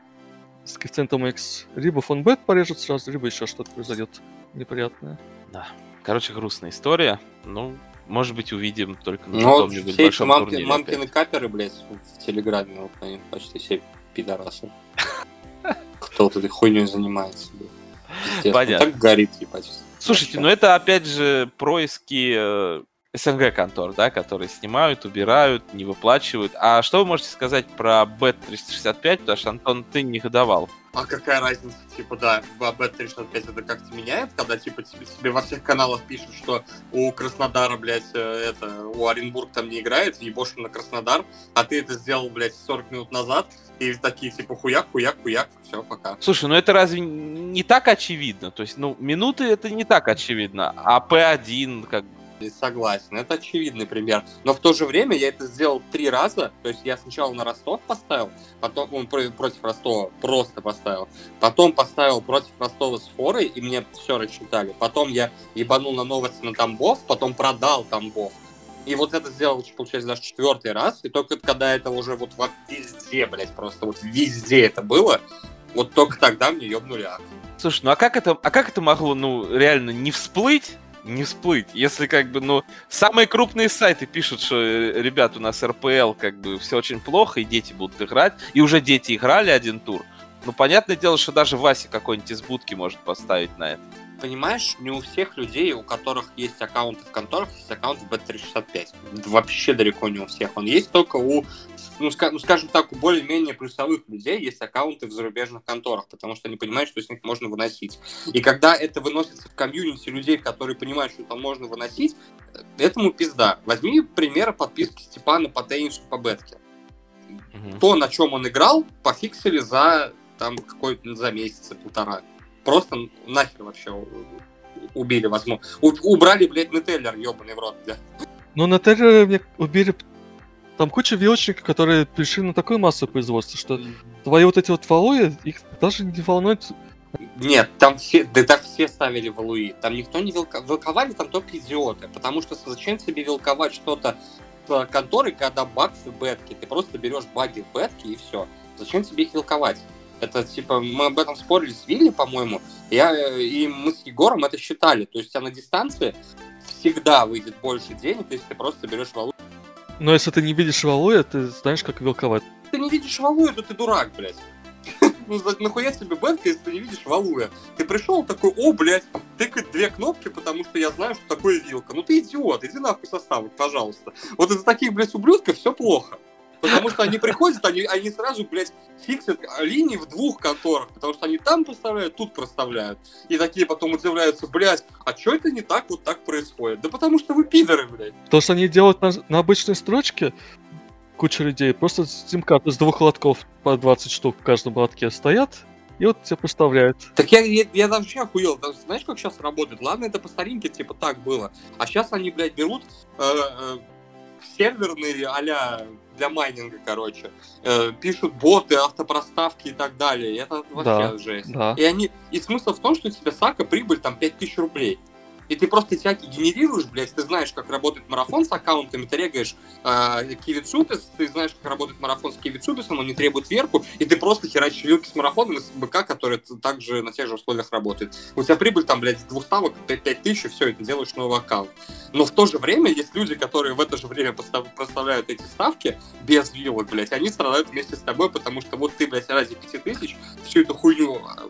S4: с коэффициентом x, либо фонбет порежет сразу, либо еще что-то произойдет неприятное.
S2: Да. Короче, грустная история. Ну, может быть, увидим только
S3: на ну, каком-нибудь все большом мамки, турнире мамкины опять. каперы, блядь, в Телеграме, вот они почти все пидорасы. Кто вот этой хуйней занимается, блядь. Понятно. Так горит, ебать.
S2: Слушайте, ну это опять же происки э, СНГ контор, да, которые снимают, убирают, не выплачивают. А что вы можете сказать про Bet365, потому что, Антон, ты не давал?
S3: А какая разница, типа, да, Bet365 это как-то меняет, когда, типа, тебе, тебе во всех каналах пишут, что у Краснодара, блядь, э, это, у Оренбург там не играет, ебошим на Краснодар, а ты это сделал, блядь, 40 минут назад, и такие, типа, хуяк, хуяк, хуяк, все, пока.
S2: Слушай, ну это разве не так очевидно? То есть, ну, минуты это не так очевидно, а P1, как
S3: Согласен, это очевидный пример. Но в то же время я это сделал три раза. То есть я сначала на Ростов поставил, потом он против Ростова просто поставил. Потом поставил против Ростова с форой, и мне все рассчитали. Потом я ебанул на новости на Тамбов, потом продал Тамбов. И вот это сделал, получается, даже четвертый раз. И только когда это уже вот везде, блядь, просто вот везде это было, Вот только тогда мне ёбнули ак.
S2: Слушай, ну а как это, а как это могло, ну, реально не всплыть? Не всплыть, если как бы, ну, самые крупные сайты пишут, что, э, ребят, у нас РПЛ, как бы, все очень плохо, и дети будут играть, и уже дети играли один тур. Ну, понятное дело, что даже Вася какой-нибудь из будки может поставить на это.
S3: Понимаешь, не у всех людей, у которых есть аккаунты в конторах, есть аккаунт в Bet365. Вообще далеко не у всех. Он есть только у, ну, ска- ну, скажем так, у более-менее плюсовых людей есть аккаунты в зарубежных конторах, потому что они понимают, что с них можно выносить. И когда это выносится в комьюнити людей, которые понимают, что там можно выносить, э, этому пизда. Возьми пример подписки Степана по теннису по бетке. То, на чем он играл, пофиксили за там какой-то за месяц, полтора. Просто нахер вообще убили, возможно. У- убрали, блядь, Нетеллер, ебаный в рот, блядь.
S4: Ну, мне убили... Там куча вилочников, которые пришли на такую массу производства, что твои вот эти вот валуи, их даже не волнует...
S3: Нет, там все, да так все ставили в Луи. Там никто не вилка... Вилковали там только идиоты. Потому что зачем себе вилковать что-то с конторы, когда баг в бетке? Ты просто берешь баги в бетке и все. Зачем тебе их вилковать? Это типа, мы об этом спорили с Вилли, по-моему. Я, и мы с Егором это считали. То есть, а на дистанции всегда выйдет больше денег, если ты просто берешь валу.
S4: Но если ты не видишь валуя, ты знаешь, как вилковать.
S3: Ты не видишь валуя, то ты дурак, блядь. Ну, нахуя тебе бетка, если ты не видишь валуя? Ты пришел такой, о, блядь, тыкать две кнопки, потому что я знаю, что такое вилка. Ну ты идиот, иди нахуй составок, пожалуйста. Вот из-за таких, блядь, ублюдков все плохо. Потому что они приходят, они, они сразу, блядь, фиксят линии в двух конторах, потому что они там проставляют, тут проставляют. И такие потом удивляются, блядь, а что это не так вот так происходит? Да потому что вы пидоры, блядь.
S4: То, что они делают на, на обычной строчке, куча людей, просто сим-карты с двух лотков по 20 штук в каждом лотке стоят, и вот тебе проставляют.
S3: Так я, я, я вообще охуел. Даже Знаешь, как сейчас работает? Ладно, это по старинке, типа, так было. А сейчас они, блядь, берут э, э, серверные а для майнинга, короче. Э, пишут боты, автопроставки и так далее. Это вообще
S4: Да,
S3: жесть.
S4: Да.
S3: И, они... и смысл в том, что у тебя сака прибыль там 5000 рублей. И ты просто тяги генерируешь, блядь, ты знаешь, как работает марафон с аккаунтами, ты регаешь э, Кивицупис, ты знаешь, как работает марафон с Кивицуписом, он не требует верку, и ты просто херачишь вилки с марафоном из БК, который также на тех же условиях работает. У тебя прибыль там, блядь, с двух ставок 5 тысяч, и все, ты делаешь новый аккаунт. Но в то же время есть люди, которые в это же время проставляют эти ставки без вилок, блядь, они страдают вместе с тобой, потому что вот ты, блядь, ради 5 тысяч всю эту хуйню а,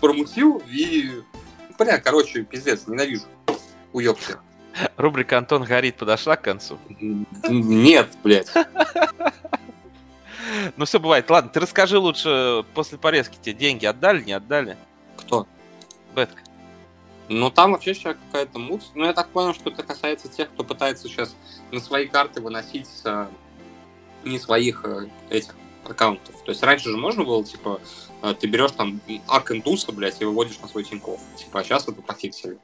S3: промутил и... Бля, короче, пиздец, ненавижу. Уёбки.
S2: Рубрика «Антон горит» подошла к концу.
S3: Нет, блядь.
S2: Ну все бывает. Ладно, ты расскажи лучше после порезки тебе деньги отдали, не отдали?
S3: Кто?
S2: Бетка.
S3: Ну, там вообще сейчас какая-то муть. Ну, я так понял, что это касается тех, кто пытается сейчас на свои карты выносить э, не своих э, этих аккаунтов. То есть раньше же можно было, типа, ты берешь там ак индуса, блядь, и выводишь на свой Тинькофф. Типа, а сейчас это пофиксили.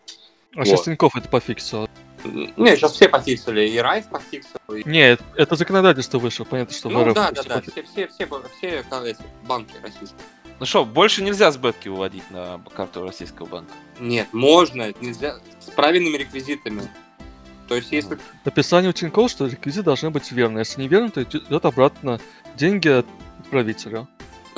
S4: А сейчас
S3: Вот.
S4: Тинькофф это пофиксил.
S3: Не, сейчас все пофиксили. И Райф пофиксил, и...
S4: Не, это законодательство вышло, понятно, что
S3: Ну,
S4: РФ
S3: да, да, да. Все, все, все, все, все эти банки российские.
S2: Ну что, больше нельзя с бетки выводить на карту российского банка?
S3: Нет, можно, нельзя. С правильными реквизитами. То есть, если
S4: Написание у Тинькофф, что реквизиты должны быть верны. Если не верно, то идет обратно деньги от отправителя.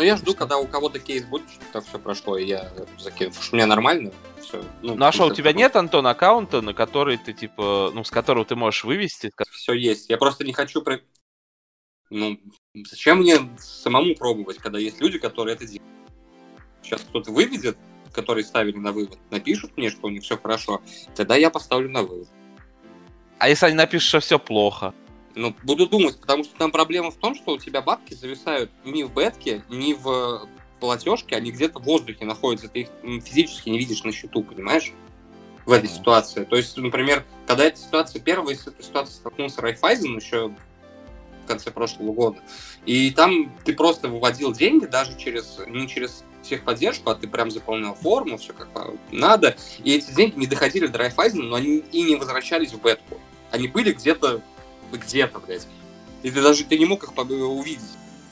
S3: Ну, я жду, когда у кого-то кейс будет, что так все прошло, и я закину. Потому что у меня нормально все.
S2: Ну а что, у тебя нет, Антон, аккаунта, на который ты, типа, ну, с которого ты можешь вывести?
S3: Все есть. Я просто не хочу... Про... Ну, зачем мне самому пробовать, когда есть люди, которые это делают? Сейчас кто-то выведет, которые ставили на вывод, напишут мне, что у них все хорошо, тогда я поставлю на вывод.
S2: А если они напишут, что все плохо?
S3: Ну, буду думать, потому что там проблема в том, что у тебя бабки зависают не в бетке, не в платежке, они где-то в воздухе находятся, ты их физически не видишь на счету, понимаешь? В этой ситуации. То есть, например, когда эта ситуация первая, с этой ситуацией столкнулся Райфайзен еще в конце прошлого года, и там ты просто выводил деньги даже через, не через техподдержку, а ты прям заполнял форму, все как надо, и эти деньги не доходили до Райфайзена, но они и не возвращались в бетку. Они были где-то где-то, блядь. И ты даже ты не мог их увидеть.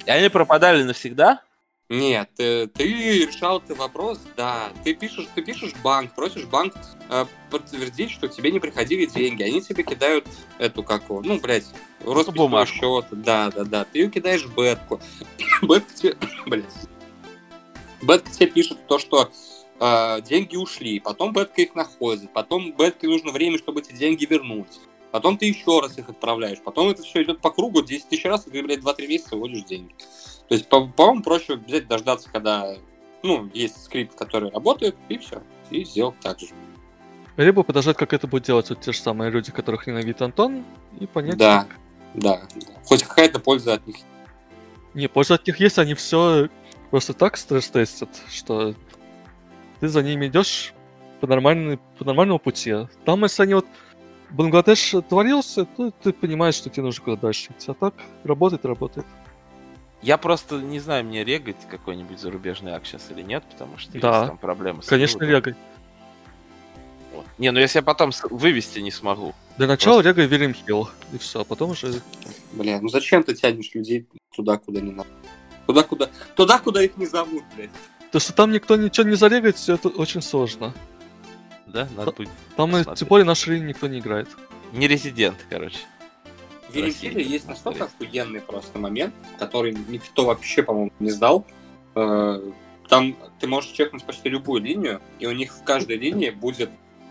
S2: И они пропадали навсегда?
S3: Нет, ты, ты решал этот вопрос, да. Ты пишешь, ты пишешь банк, просишь банк э, подтвердить, что тебе не приходили деньги. Они тебе кидают эту, как его, ну, блядь, роспись счета. Да, да, да. Ты ее кидаешь бетку. Бетка тебе, блядь. Бетка тебе пишет то, что э, деньги ушли, потом Бетка их находит, потом Бетке нужно время, чтобы эти деньги вернуть. Потом ты еще раз их отправляешь, потом это все идет по кругу 10 тысяч раз, и ты, блядь, 2-3 месяца вводишь деньги. То есть, по- по-моему, проще взять, дождаться, когда, ну, есть скрипт, который работает, и все, и сделать так же.
S4: Либо подождать, как это будет делать вот те же самые люди, которых ненавидит Антон, и понять,
S3: Да.
S4: как-
S3: Да, да. хоть какая-то польза от них.
S4: Не, польза от них есть, они все просто так стресс-тестят, что ты за ними идешь по, нормальной, по нормальному пути. Там, если они вот Бангладеш творился, то ты понимаешь, что тебе нужно куда дальше идти. А так работает, работает.
S2: Я просто не знаю, мне регать какой-нибудь зарубежный ак сейчас или нет, потому что
S4: Да.
S2: есть там проблемы с
S4: Конечно,
S2: выводом.
S4: регай.
S2: Вот. Не, ну если я потом вывести не смогу.
S4: Для начала регай Вильям Хилл, и все, а потом уже...
S3: Бля, ну зачем ты тянешь людей туда, куда не надо? Туда, куда, туда, куда их не зовут, блядь.
S4: То, что там никто ничего не зарегает, это очень сложно.
S2: Да, надо будет.
S4: Там, и,
S2: Посмотрим.
S4: тем более, нашей линии никто не играет.
S2: Не резидент, короче.
S3: В. Хилле есть настолько охуенный просто момент, который никто вообще, по-моему, не сдал. Э, Там ты можешь чекнуть почти любую линию, и у них в каждой линии будет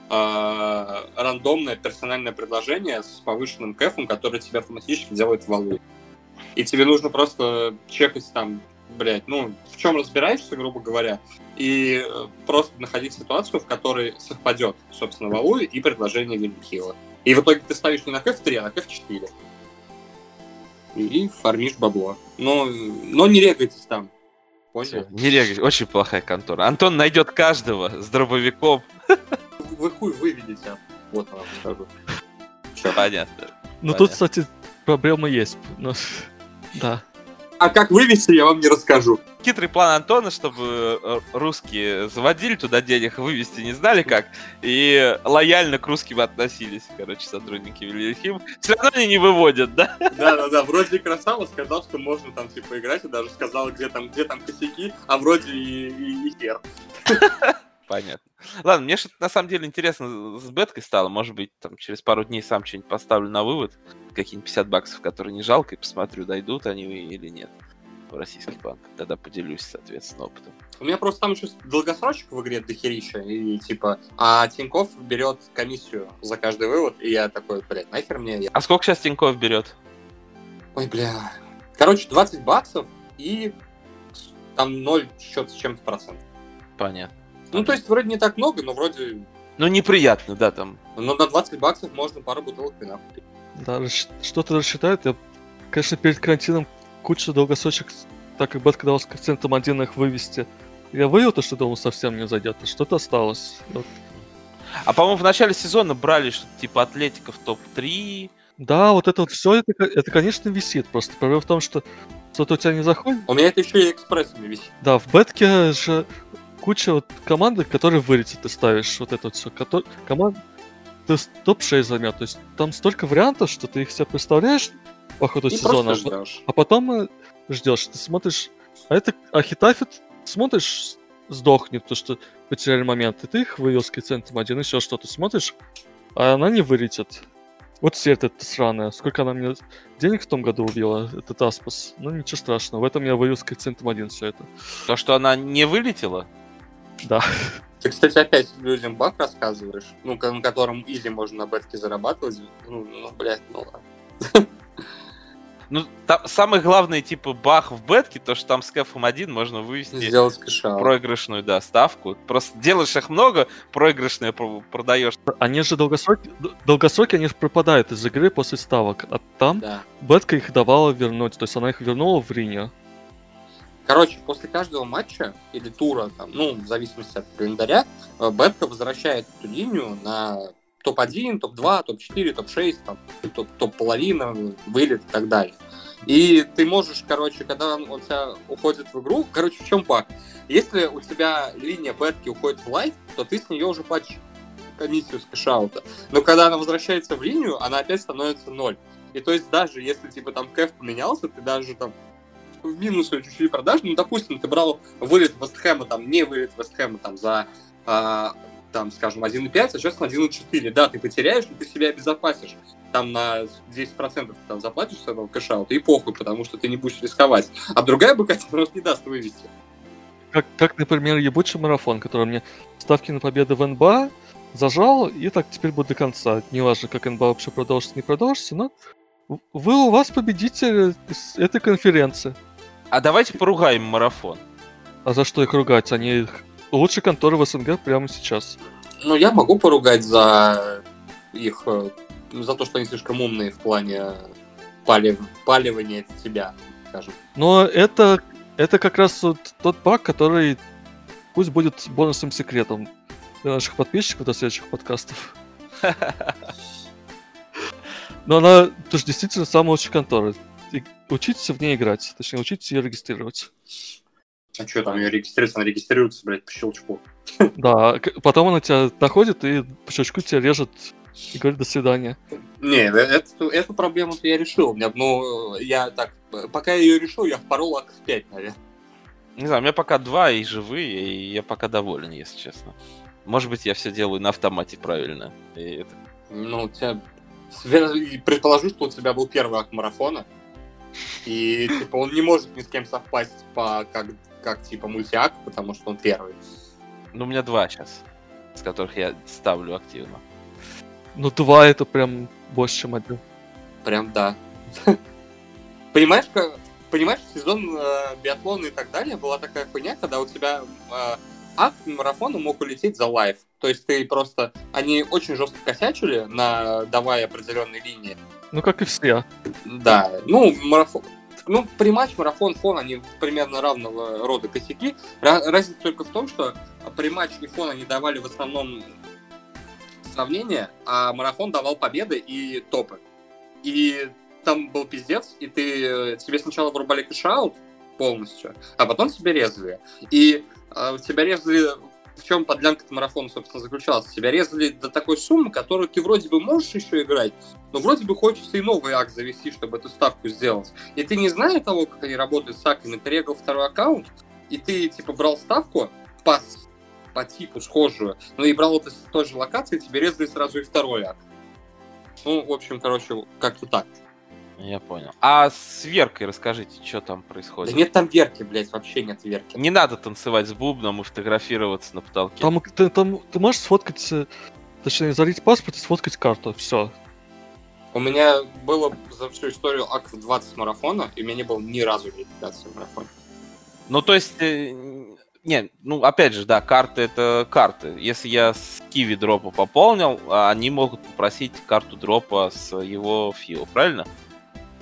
S3: э, рандомное персональное предложение с повышенным кэфом, которое тебе автоматически делает валу. И тебе нужно просто чекать там, блядь, ну, в чем разбираешься, грубо говоря, и э, просто находить ситуацию, в которой совпадет, собственно, валу и предложение Вильямхила. И в итоге ты ставишь не на кэф 3, а на кэф 4. И фармишь бабло. Но, но не регайтесь там. Понял?
S2: Не регать, очень плохая контора. Антон найдет каждого с дробовиком.
S3: Вы хуй выведете. Вот вам скажу. Чё?
S2: Понятно.
S4: Ну,
S2: Понятно.
S4: тут, кстати, проблема есть. Но... Да.
S3: А как вывести, я вам не расскажу.
S2: Хитрый план Антона, чтобы э, русские заводили туда денег, вывести не знали как, и лояльно к русским относились, короче, сотрудники Вильяхим. Все равно они не выводят, да?
S3: Да-да-да, вроде красава сказал, что можно там типа играть, и даже сказал, где там, где там косяки, а вроде и, и, и хер.
S2: Понятно. Ладно, мне что-то на самом деле интересно с беткой стало. Может быть, там через пару дней сам что-нибудь поставлю на вывод. Какие-нибудь 50 баксов, которые не жалко, и посмотрю, дойдут они или нет в российский банк. Тогда поделюсь, соответственно, опытом.
S3: У меня просто там еще долгосрочек в игре дохерища, и типа, а Тиньков берет комиссию за каждый вывод, и я такой, блядь, нахер мне? Я-
S2: А сколько сейчас Тинькофф берет?
S3: Ой, бля. Короче, 20 баксов и там 0 счет с чем-то процентов.
S2: Понятно.
S3: Ну, то есть, вроде не так много, но вроде...
S2: Ну, неприятно, да, там.
S3: Но на 20 баксов можно пару бутылок вина купить.
S4: Да, что-то рассчитают. Я, конечно, перед карантином кучу долгосрочек, так как Бэтка дал с коэффициентом 1 их вывести. Я вывел то, что думал совсем не зайдет, а что-то осталось. Вот.
S2: А, по-моему, в начале сезона брали что-то типа Атлетиков топ-3.
S4: Да, вот это вот все, это, это, конечно, висит. Просто проблема в том, что что-то у тебя не заходит.
S3: У меня это еще и экспрессами висит.
S4: Да, в бетке же куча вот команды, которые вылетят, ты ставишь вот это вот все. Команда топ-6 займет. То есть там столько вариантов, что ты их себе представляешь по ходу
S3: И
S4: сезона.
S3: ждешь.
S4: А потом э, ждешь, ты смотришь, а это а Хитафит смотришь, сдохнет, то что потеряли момент, и ты их вывел с коэффициентом один, еще что-то смотришь, а она не вылетит. Вот все это сраная. Сколько она мне денег в том году убила, этот Аспас. Ну, ничего страшного. В этом я вывел с коэффициентом один все это.
S2: То, что она не вылетела.
S4: Да.
S3: Ты, кстати, опять людям баг рассказываешь, ну, на котором изи можно на бетке зарабатывать. Ну, ну блядь, ну ладно.
S2: Ну, там самый главный, типа, бах в бетке, то, что там с кэфом один можно вывести
S3: Сделать кэшаут.
S2: проигрышную, да, ставку. Просто делаешь их много, проигрышные про- продаешь.
S4: Они же долгосроки, долгосроки они же пропадают из игры после ставок. А там
S3: Да.
S4: Бетка их давала вернуть. То есть она их вернула в Рине.
S3: Короче, после каждого матча или тура, там, ну, в зависимости от календаря, э, Бетка возвращает эту линию на топ-1, топ-2, топ-4, топ-6, там, топ- топ-половина, вылет и так далее. И ты можешь, короче, когда он у тебя уходит в игру, короче, в чем баг? Если у тебя линия бетки уходит в лайф, то ты с нее уже платишь комиссию с кэшаута. Но когда она возвращается в линию, она опять становится ноль. И то есть даже если типа там кэф поменялся, ты даже там в минус чуть-чуть продаж, ну, допустим, ты брал вылет Вестхэма, там, не вылет Вестхэма, там, за, а, там, скажем, 1,5, а сейчас на 1,4. Да, ты потеряешь, но ты себя обезопасишь. Там на 10% ты там заплатишь с этого кэшаута, и похуй, потому что ты не будешь рисковать. А другая тебе просто не даст вывести.
S4: как, как, например, ебучий марафон, который мне ставки на победу в НБА зажал, и так теперь будет до конца. Неважно, как НБА вообще продолжится, не продолжится, но вы у вас победитель этой конференции.
S2: А давайте поругаем марафон.
S4: А за что их ругать? Они лучшие конторы в СНГ прямо сейчас.
S3: Ну, я могу поругать за их, э, за то, что они слишком умные в плане палив, паливания себя, скажем.
S4: Но это, это как раз вот тот баг, который пусть будет бонусным секретом для наших подписчиков до следующих подкастов. Но она тоже действительно самая лучшая контора. И учитесь в ней играть, точнее, учитесь ее регистрировать.
S3: А что там ее регистрируется? Она регистрируется, блядь, по щелчку.
S4: Да, потом она тебя находит и по щелчку тебя режет и говорит до свидания.
S3: Не, э, эту, эту проблему-то я решил. У меня, ну, я так, пока я ее решил, я впорол ак 5, наверное.
S2: Не знаю, у меня пока два и живые, и я пока доволен, если честно. Может быть, я все делаю на автомате правильно. И это...
S3: Ну, у тебя... Предположу, что у тебя был первый акт марафона, и, типа, он не может ни с кем совпасть по, как, как типа, мультиак, потому что он первый.
S2: Ну, у меня два сейчас, с которых я ставлю активно.
S4: Ну, два это прям больше, чем один.
S3: Прям да. Понимаешь, как, понимаешь, сезон э, биатлона и так далее была такая хуйня, когда у тебя э, акт марафона мог улететь за live. То есть ты просто... Они очень жестко косячили, давая определенные линии.
S4: Ну, как и все.
S3: Да. Ну, марафон... Ну, Париматч, марафон, фон, они примерно равного рода косяки. Разница только в том, что Париматч и фон они давали в основном сравнения, а марафон давал победы и топы. И там был пиздец, и ты тебе сначала врубали кэшаут полностью, а потом тебе резали. И э, тебя резали в чем подлянка марафона, собственно, заключалась. Тебя резали до такой суммы, которую ты вроде бы можешь еще играть, но вроде бы хочется и новый акт завести, чтобы эту ставку сделать. И ты не зная того, как они работают с аками, ты регал второй аккаунт, и ты, типа, брал ставку по по типу схожую, но и брал это с той же локации, тебе резали сразу и второй акт. Ну, в общем, короче, как-то так.
S2: Я понял. А с Веркой расскажите, что там происходит?
S3: Да нет там Верки, блядь, вообще нет Верки.
S2: Не надо танцевать с бубном и фотографироваться на потолке.
S4: Там, ты, там, ты можешь сфоткать, точнее, залить паспорт и сфоткать карту, все.
S3: У меня было за всю историю акт 20 марафона, и у меня не было ни разу верификации в марафоне.
S2: Ну, то есть, э, не, ну, опять же, да, карты это карты. Если я с Киви дропа пополнил, а они могут попросить карту дропа с его фио, правильно?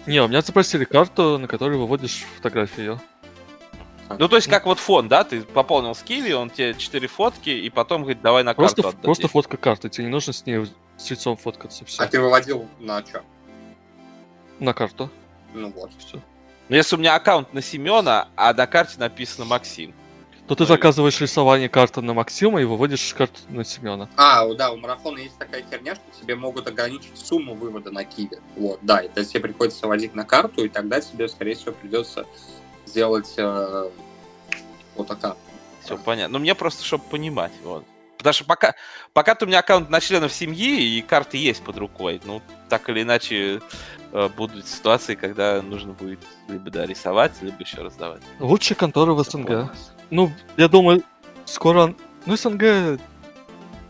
S4: Не, у меня запросили карту, на которой выводишь фотографию
S2: Ну, то есть, как вот фон, да? Ты пополнил с Киви, он тебе 4 фотки, и потом говорит, давай на
S4: просто,
S2: карту
S4: Просто фотка карты, тебе не нужно с ней с лицом фоткаться. Все.
S3: А ты выводил на что?
S4: На карту.
S3: Ну вот. Все.
S2: Ну, если у меня аккаунт на Семена, а на карте написано Максим
S4: то ты заказываешь рисование карты на Максима и выводишь карту на Семена.
S3: А, да, у марафона есть такая херня, что тебе могут ограничить сумму вывода на Киви. Вот, да, это тебе приходится вводить на карту, и тогда тебе, скорее всего, придется сделать э, вот такая.
S2: Все понятно. Ну, мне просто, чтобы понимать, вот. Потому что пока, пока у меня аккаунт на членов семьи, и карты есть под рукой, ну, так или иначе, э, будут ситуации, когда нужно будет либо да, рисовать, либо еще раздавать.
S4: Лучшие конторы в СНГ. Ну, я думаю, скоро... Ну, СНГ...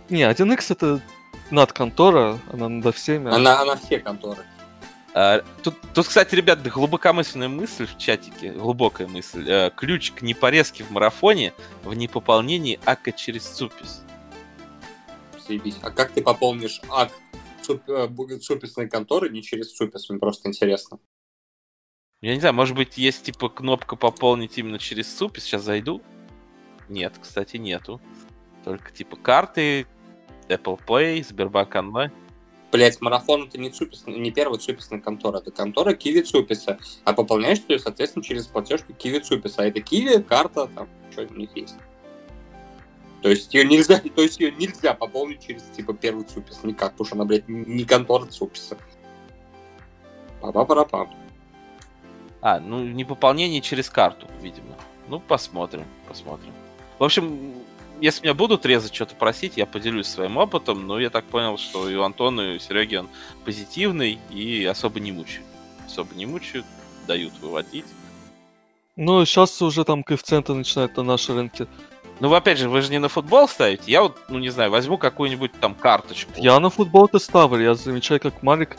S4: Не, 1x это над контора, она над всеми.
S3: Она, она все конторы.
S2: А, тут, тут, кстати, ребят, глубокомысленная мысль в чатике, глубокая мысль. А, ключ к непорезке в марафоне в непополнении АК через ЦУПИС.
S3: Заебись. А как ты пополнишь АК цуписной конторы не через ЦУПИС? Мне просто интересно.
S2: Я не знаю, может быть, есть типа кнопка пополнить именно через СУП, сейчас зайду. Нет, кстати, нету. Только типа карты, Apple Play, Сбербанк онлайн.
S3: Блять, марафон это не Цупис, не первая Цуписная контора, это контора Киви Цуписа. А пополняешь ты соответственно, через платежку Киви Цуписа. А это Киви, карта, там, что у них есть. То есть ее нельзя, то есть ее нельзя пополнить через типа первый Цупис никак, потому что она, блядь, не контора Цуписа. Па-па-пара-пам.
S2: А, ну не пополнение через карту, видимо. Ну, посмотрим, посмотрим. В общем, если меня будут резать что-то просить, я поделюсь своим опытом, но я так понял, что и у Антона, и у Сереги он позитивный и особо не мучает. Особо не мучают, дают выводить.
S4: Ну, сейчас уже там коэффициенты начинают на нашей рынке.
S2: Ну, опять же, вы же не на футбол ставите. Я вот, ну, не знаю, возьму какую-нибудь там карточку.
S4: Я на футбол-то ставлю. Я замечаю, как Марик,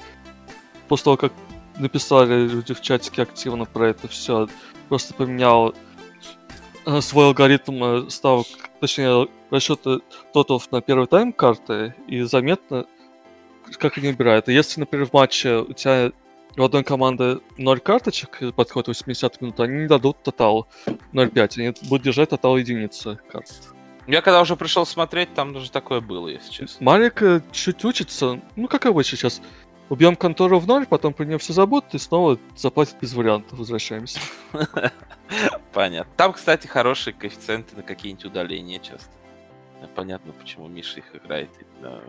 S4: после того, как написали люди в чатике активно про это все, просто поменял э, свой алгоритм э, ставок, точнее, расчета тоталов на первый тайм карты, и заметно, как они убирают. И если, например, в матче у тебя у одной команды 0 карточек подходит 80 минут, они не дадут тотал 0,5, они будут держать тотал единицы карт.
S2: Я когда уже пришел смотреть, там даже такое было, если честно.
S4: Марик э, чуть учится, ну как обычно сейчас. Убьем контору в ноль, потом про нее все забудут и снова заплатят без вариантов. Возвращаемся.
S2: Понятно. Там, кстати, хорошие коэффициенты на какие-нибудь удаления часто. Понятно, почему Миша их играет. Да.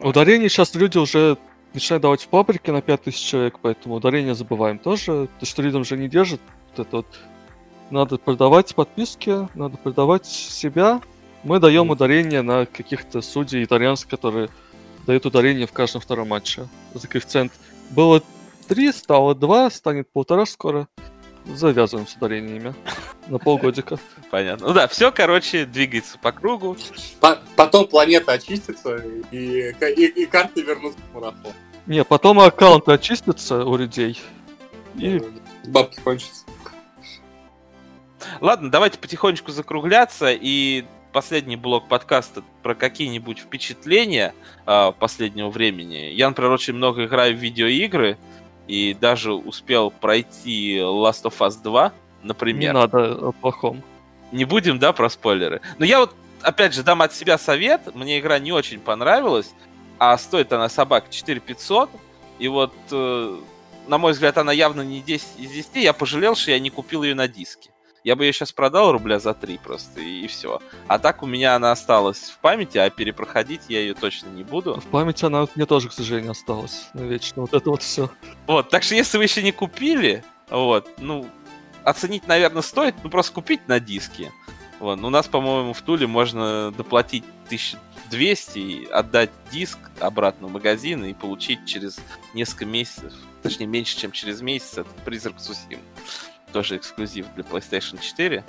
S4: Ударение сейчас люди уже начинают давать в паблике на 5000 человек, поэтому ударение забываем тоже. То, что ритм же не держит, вот это вот. Надо продавать подписки, надо продавать себя. Мы даем ударение на каких-то судей итальянцев, которые дают ударение в каждом втором матче. За коэффициент было 3, стало 2, станет полтора скоро. Завязываем с ударениями на полгодика.
S2: Понятно. Ну да, все, короче, двигается по кругу.
S3: По- потом планета очистится, и, и, и карты вернутся в марафон.
S4: Не, потом аккаунты очистятся у людей. И
S3: Бабки кончатся.
S2: Ладно, давайте потихонечку закругляться и последний блок подкаста про какие-нибудь впечатления э, последнего времени. Я, например, очень много играю в видеоигры и даже успел пройти Last of Us 2, например.
S4: не надо о плохом.
S2: Не будем, да, про спойлеры. Но я вот, опять же, дам от себя совет. Мне игра не очень понравилась, а стоит она собак 4500. И вот, э, на мой взгляд, она явно не 10 из 10. Я пожалел, что я не купил ее на диске. Я бы ее сейчас продал рубля за 3 просто, и, и все. А так у меня она осталась в памяти, а перепроходить я ее точно не буду.
S4: В памяти она мне тоже, к сожалению, осталась навечно. Вот это вот все.
S2: Вот, так что если вы еще не купили, вот, ну, оценить, наверное, стоит, ну, просто купить на диске. Вот, у нас, по-моему, в Туле можно доплатить 1200 и отдать диск обратно в магазин и получить через несколько месяцев, точнее, меньше, чем через месяц, этот призрак Сусим. Тоже эксклюзив для PlayStation 4.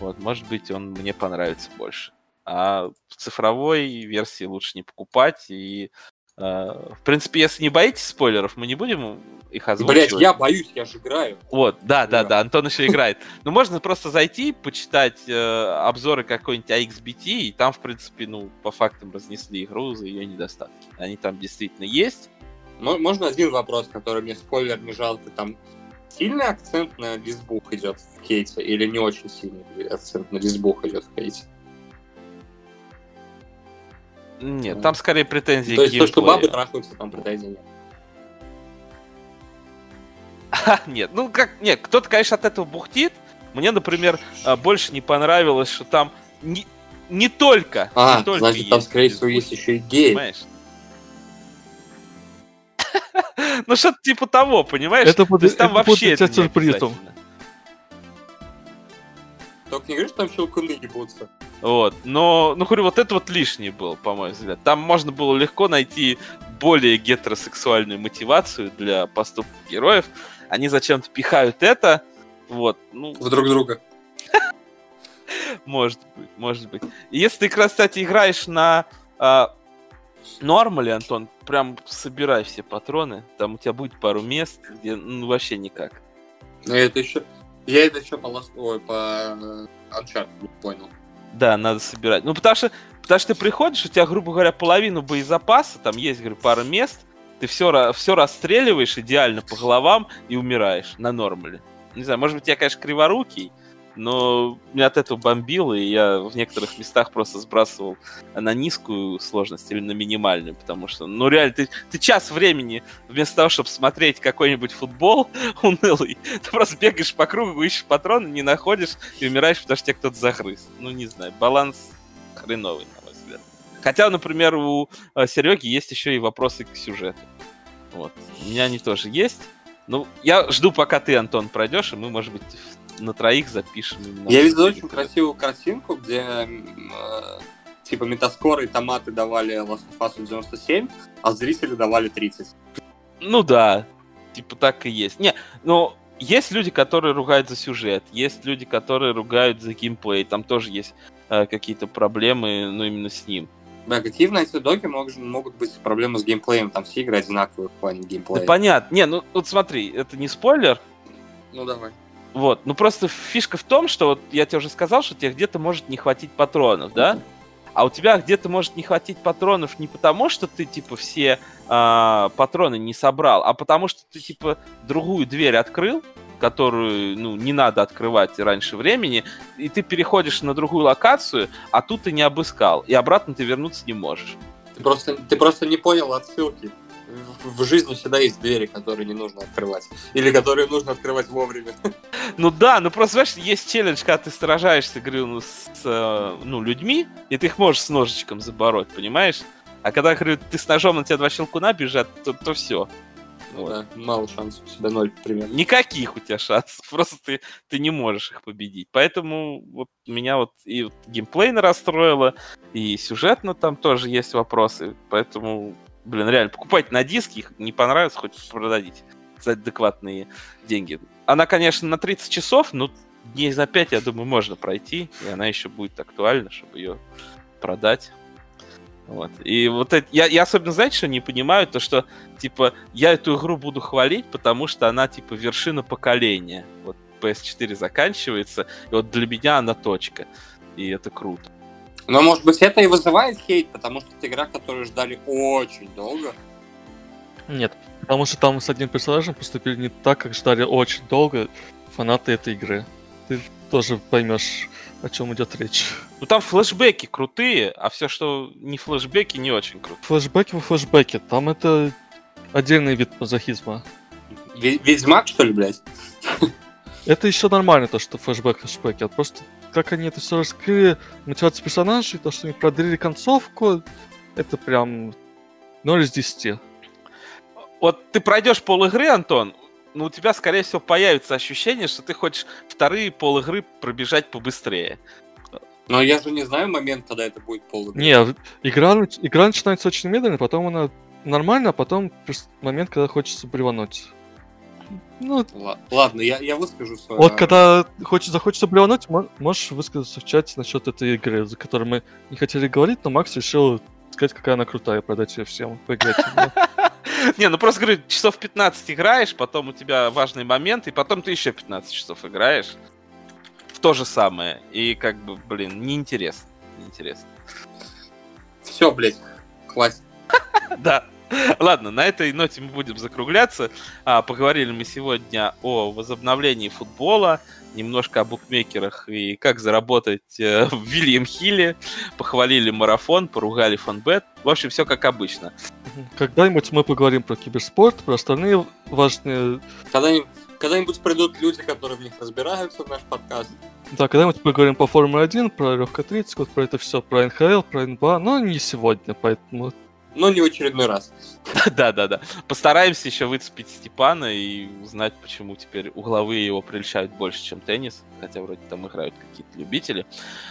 S2: Вот, может быть, он мне понравится больше. А в цифровой версии лучше не покупать. И, э, в принципе, если не боитесь спойлеров, мы не будем их озвучивать.
S3: Блять, я боюсь, я же играю.
S2: Вот, да, да,
S3: Да.
S2: да, Антон еще играет. Ну, можно просто зайти, почитать э, обзоры какой-нибудь AXBT, и там, в принципе, ну, по фактам разнесли игру за ее недостатки. Они там действительно есть.
S3: Мо- Можно один вопрос, который мне спойлер не жалко. Там сильный акцент на лесбух идет в Кейте или не очень сильный акцент на лесбух идет в Кейте?
S2: Нет, там скорее претензии
S3: То есть то, что бабы трахаются, там претензий нет.
S2: Ха, Нет, ну как, нет, кто-то, конечно, от этого бухтит. Мне, например, а, больше не понравилось, что там не, не только,
S3: А,
S2: не только
S3: значит, там, скорее всего, есть еще и гей.
S2: Понимаешь? Ну, что-то типа того, понимаешь?
S4: Это
S2: То есть там вообще это не
S4: сюрпризом.
S3: Только не говоришь, что там щелкуны ебутся.
S2: Вот, но, ну, говорю, вот это вот лишнее было, по моему взгляд. Там можно было легко найти более гетеросексуальную мотивацию для поступков героев. Они зачем-то пихают это, вот, ну,
S3: В друг друга.
S2: может быть, может быть. Если ты, кстати, играешь на а, нормале, Антон, прям собирай все патроны, там у тебя будет пару мест, где, ну, вообще никак.
S3: Но это еще... Я это еще по, Last- ой, по э, Uncharted понял.
S2: Да, надо собирать. Ну, потому что, потому что ты приходишь, у тебя, грубо говоря, половину боезапаса, там есть, говорю, пара мест, ты все, все расстреливаешь идеально по головам и умираешь на нормале. Не знаю, может быть, я, конечно, криворукий, но меня от этого бомбило, и я в некоторых местах просто сбрасывал на низкую сложность или на минимальную, потому что, ну, реально, ты, ты час времени, вместо того, чтобы смотреть какой-нибудь футбол унылый, ты просто бегаешь по кругу, ищешь патроны, не находишь и умираешь, потому что тебя кто-то загрыз. Ну, не знаю, баланс хреновый, на мой взгляд. Хотя, например, у Сереги есть еще и вопросы к сюжету. Вот. У меня они тоже есть. Ну, я жду, пока ты, Антон, пройдешь, и мы, может быть, на троих запишем. именно
S3: Я видел очень красивую картинку, где э, типа метаскоры и томаты давали Last of Us 97, а зрители давали 30.
S2: Ну да, типа так и есть. Не, ну, есть люди, которые ругают за сюжет, есть люди, которые ругают за геймплей, там тоже есть э, какие-то проблемы, ну, именно с ним.
S3: Да, какие в Naughty Dog могут, могут быть проблемы с геймплеем? Там все игры одинаковые в плане геймплея.
S2: Да понятно. Не, ну вот смотри, это не спойлер.
S3: Ну давай.
S2: Вот, ну просто фишка в том, что вот я тебе уже сказал, что тебе где-то может не хватить патронов, да? А у тебя где-то может не хватить патронов не потому, что ты типа все э, патроны не собрал, а потому что ты типа другую дверь открыл, которую ну, не надо открывать раньше времени, и ты переходишь на другую локацию, а тут ты не обыскал, и обратно ты вернуться не можешь.
S3: Ты просто, ты просто не понял отсылки. В, жизни всегда есть двери, которые не нужно открывать. Или которые нужно открывать вовремя.
S2: Ну да, ну просто, знаешь, есть челлендж, когда ты сражаешься, говорю, ну, с э, ну, людьми, и ты их можешь с ножичком забороть, понимаешь? А когда, говорю, ты с ножом на тебя два щелкуна бежат, то, то все.
S3: Ну, вот. да, мало шансов, у себя ноль примерно.
S2: Никаких у тебя шансов, просто ты, ты не можешь их победить. Поэтому вот меня вот и вот геймплейно расстроило, и сюжетно там тоже есть вопросы, поэтому, блин, реально, покупайте на диски, их не понравится, хоть продадите за адекватные деньги. Она, конечно, на 30 часов, но дней за 5, я думаю, можно пройти, и она еще будет актуальна, чтобы ее продать. Вот. И вот это, я, я особенно, знаете, что не понимаю, то что, типа, я эту игру буду хвалить, потому что она, типа, вершина поколения. Вот PS4 заканчивается, и вот для меня она точка. И это круто.
S3: Но, может быть, это и вызывает хейт, потому что это игра, которую ждали очень долго.
S4: Нет, потому что там с одним персонажем поступили не так, как ждали очень долго фанаты этой игры. Ты тоже поймешь, о чем идет речь.
S2: Ну там флешбеки крутые, а все, что не флешбеки, не очень круто.
S4: Флешбеки в флешбеке, там это отдельный вид мазохизма.
S3: Ведьмак, что ли, блядь?
S4: Это еще нормально, то, что флешбэк флешбеки, а просто как они это все раскрыли, мотивация персонажей, то, что они продлили концовку, это прям 0 из 10.
S2: Вот ты пройдешь пол игры, Антон, ну, у тебя, скорее всего, появится ощущение, что ты хочешь вторые пол игры пробежать побыстрее.
S3: Но я же не знаю момент, когда это будет пол игры.
S4: Не, игра, игра начинается очень медленно, потом она нормально, а потом момент, когда хочется блевануть.
S3: Ну, ладно, я, я выскажу свое.
S4: Вот когда хочешь, захочется блевануть, можешь высказаться в чате насчет этой игры, за которой мы не хотели говорить, но Макс решил сказать, какая она крутая, продать ее всем, поиграть
S2: Не, ну просто говорю, часов 15 играешь, потом у тебя важный момент, и потом ты еще 15 часов играешь. В то же самое. И как бы, блин, неинтересно. Неинтересно.
S3: Все, блядь, хватит.
S2: Да. Ладно, на этой ноте мы будем закругляться. А, поговорили мы сегодня о возобновлении футбола, немножко о букмекерах и как заработать э, в Вильям Хилле. Похвалили марафон, поругали фанбет. В общем, все как обычно.
S4: Когда-нибудь мы поговорим про киберспорт, про остальные важные...
S3: Когда-нибудь, когда-нибудь придут люди, которые в них разбираются в наш подкаст.
S4: Да, когда-нибудь поговорим по Формуле 1, про 30, вот про это все, про НХЛ, про НБА, но не сегодня, поэтому
S3: но не в очередной раз.
S2: Да-да-да. Постараемся еще выцепить Степана и узнать, почему теперь угловые его прельщают больше, чем теннис, хотя вроде там играют какие-то любители.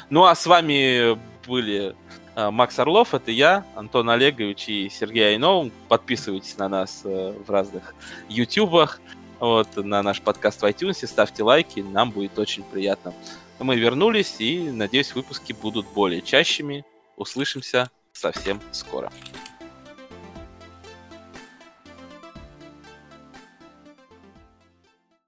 S2: Ну а с вами были э, Макс Орлов, это я, Антон Олегович и Сергей Айнов. Подписывайтесь на нас э, в разных ютубах, вот, на наш подкаст в iTunes, ставьте лайки, нам будет очень приятно. Мы вернулись и, надеюсь, выпуски будут более чащими. Услышимся совсем скоро.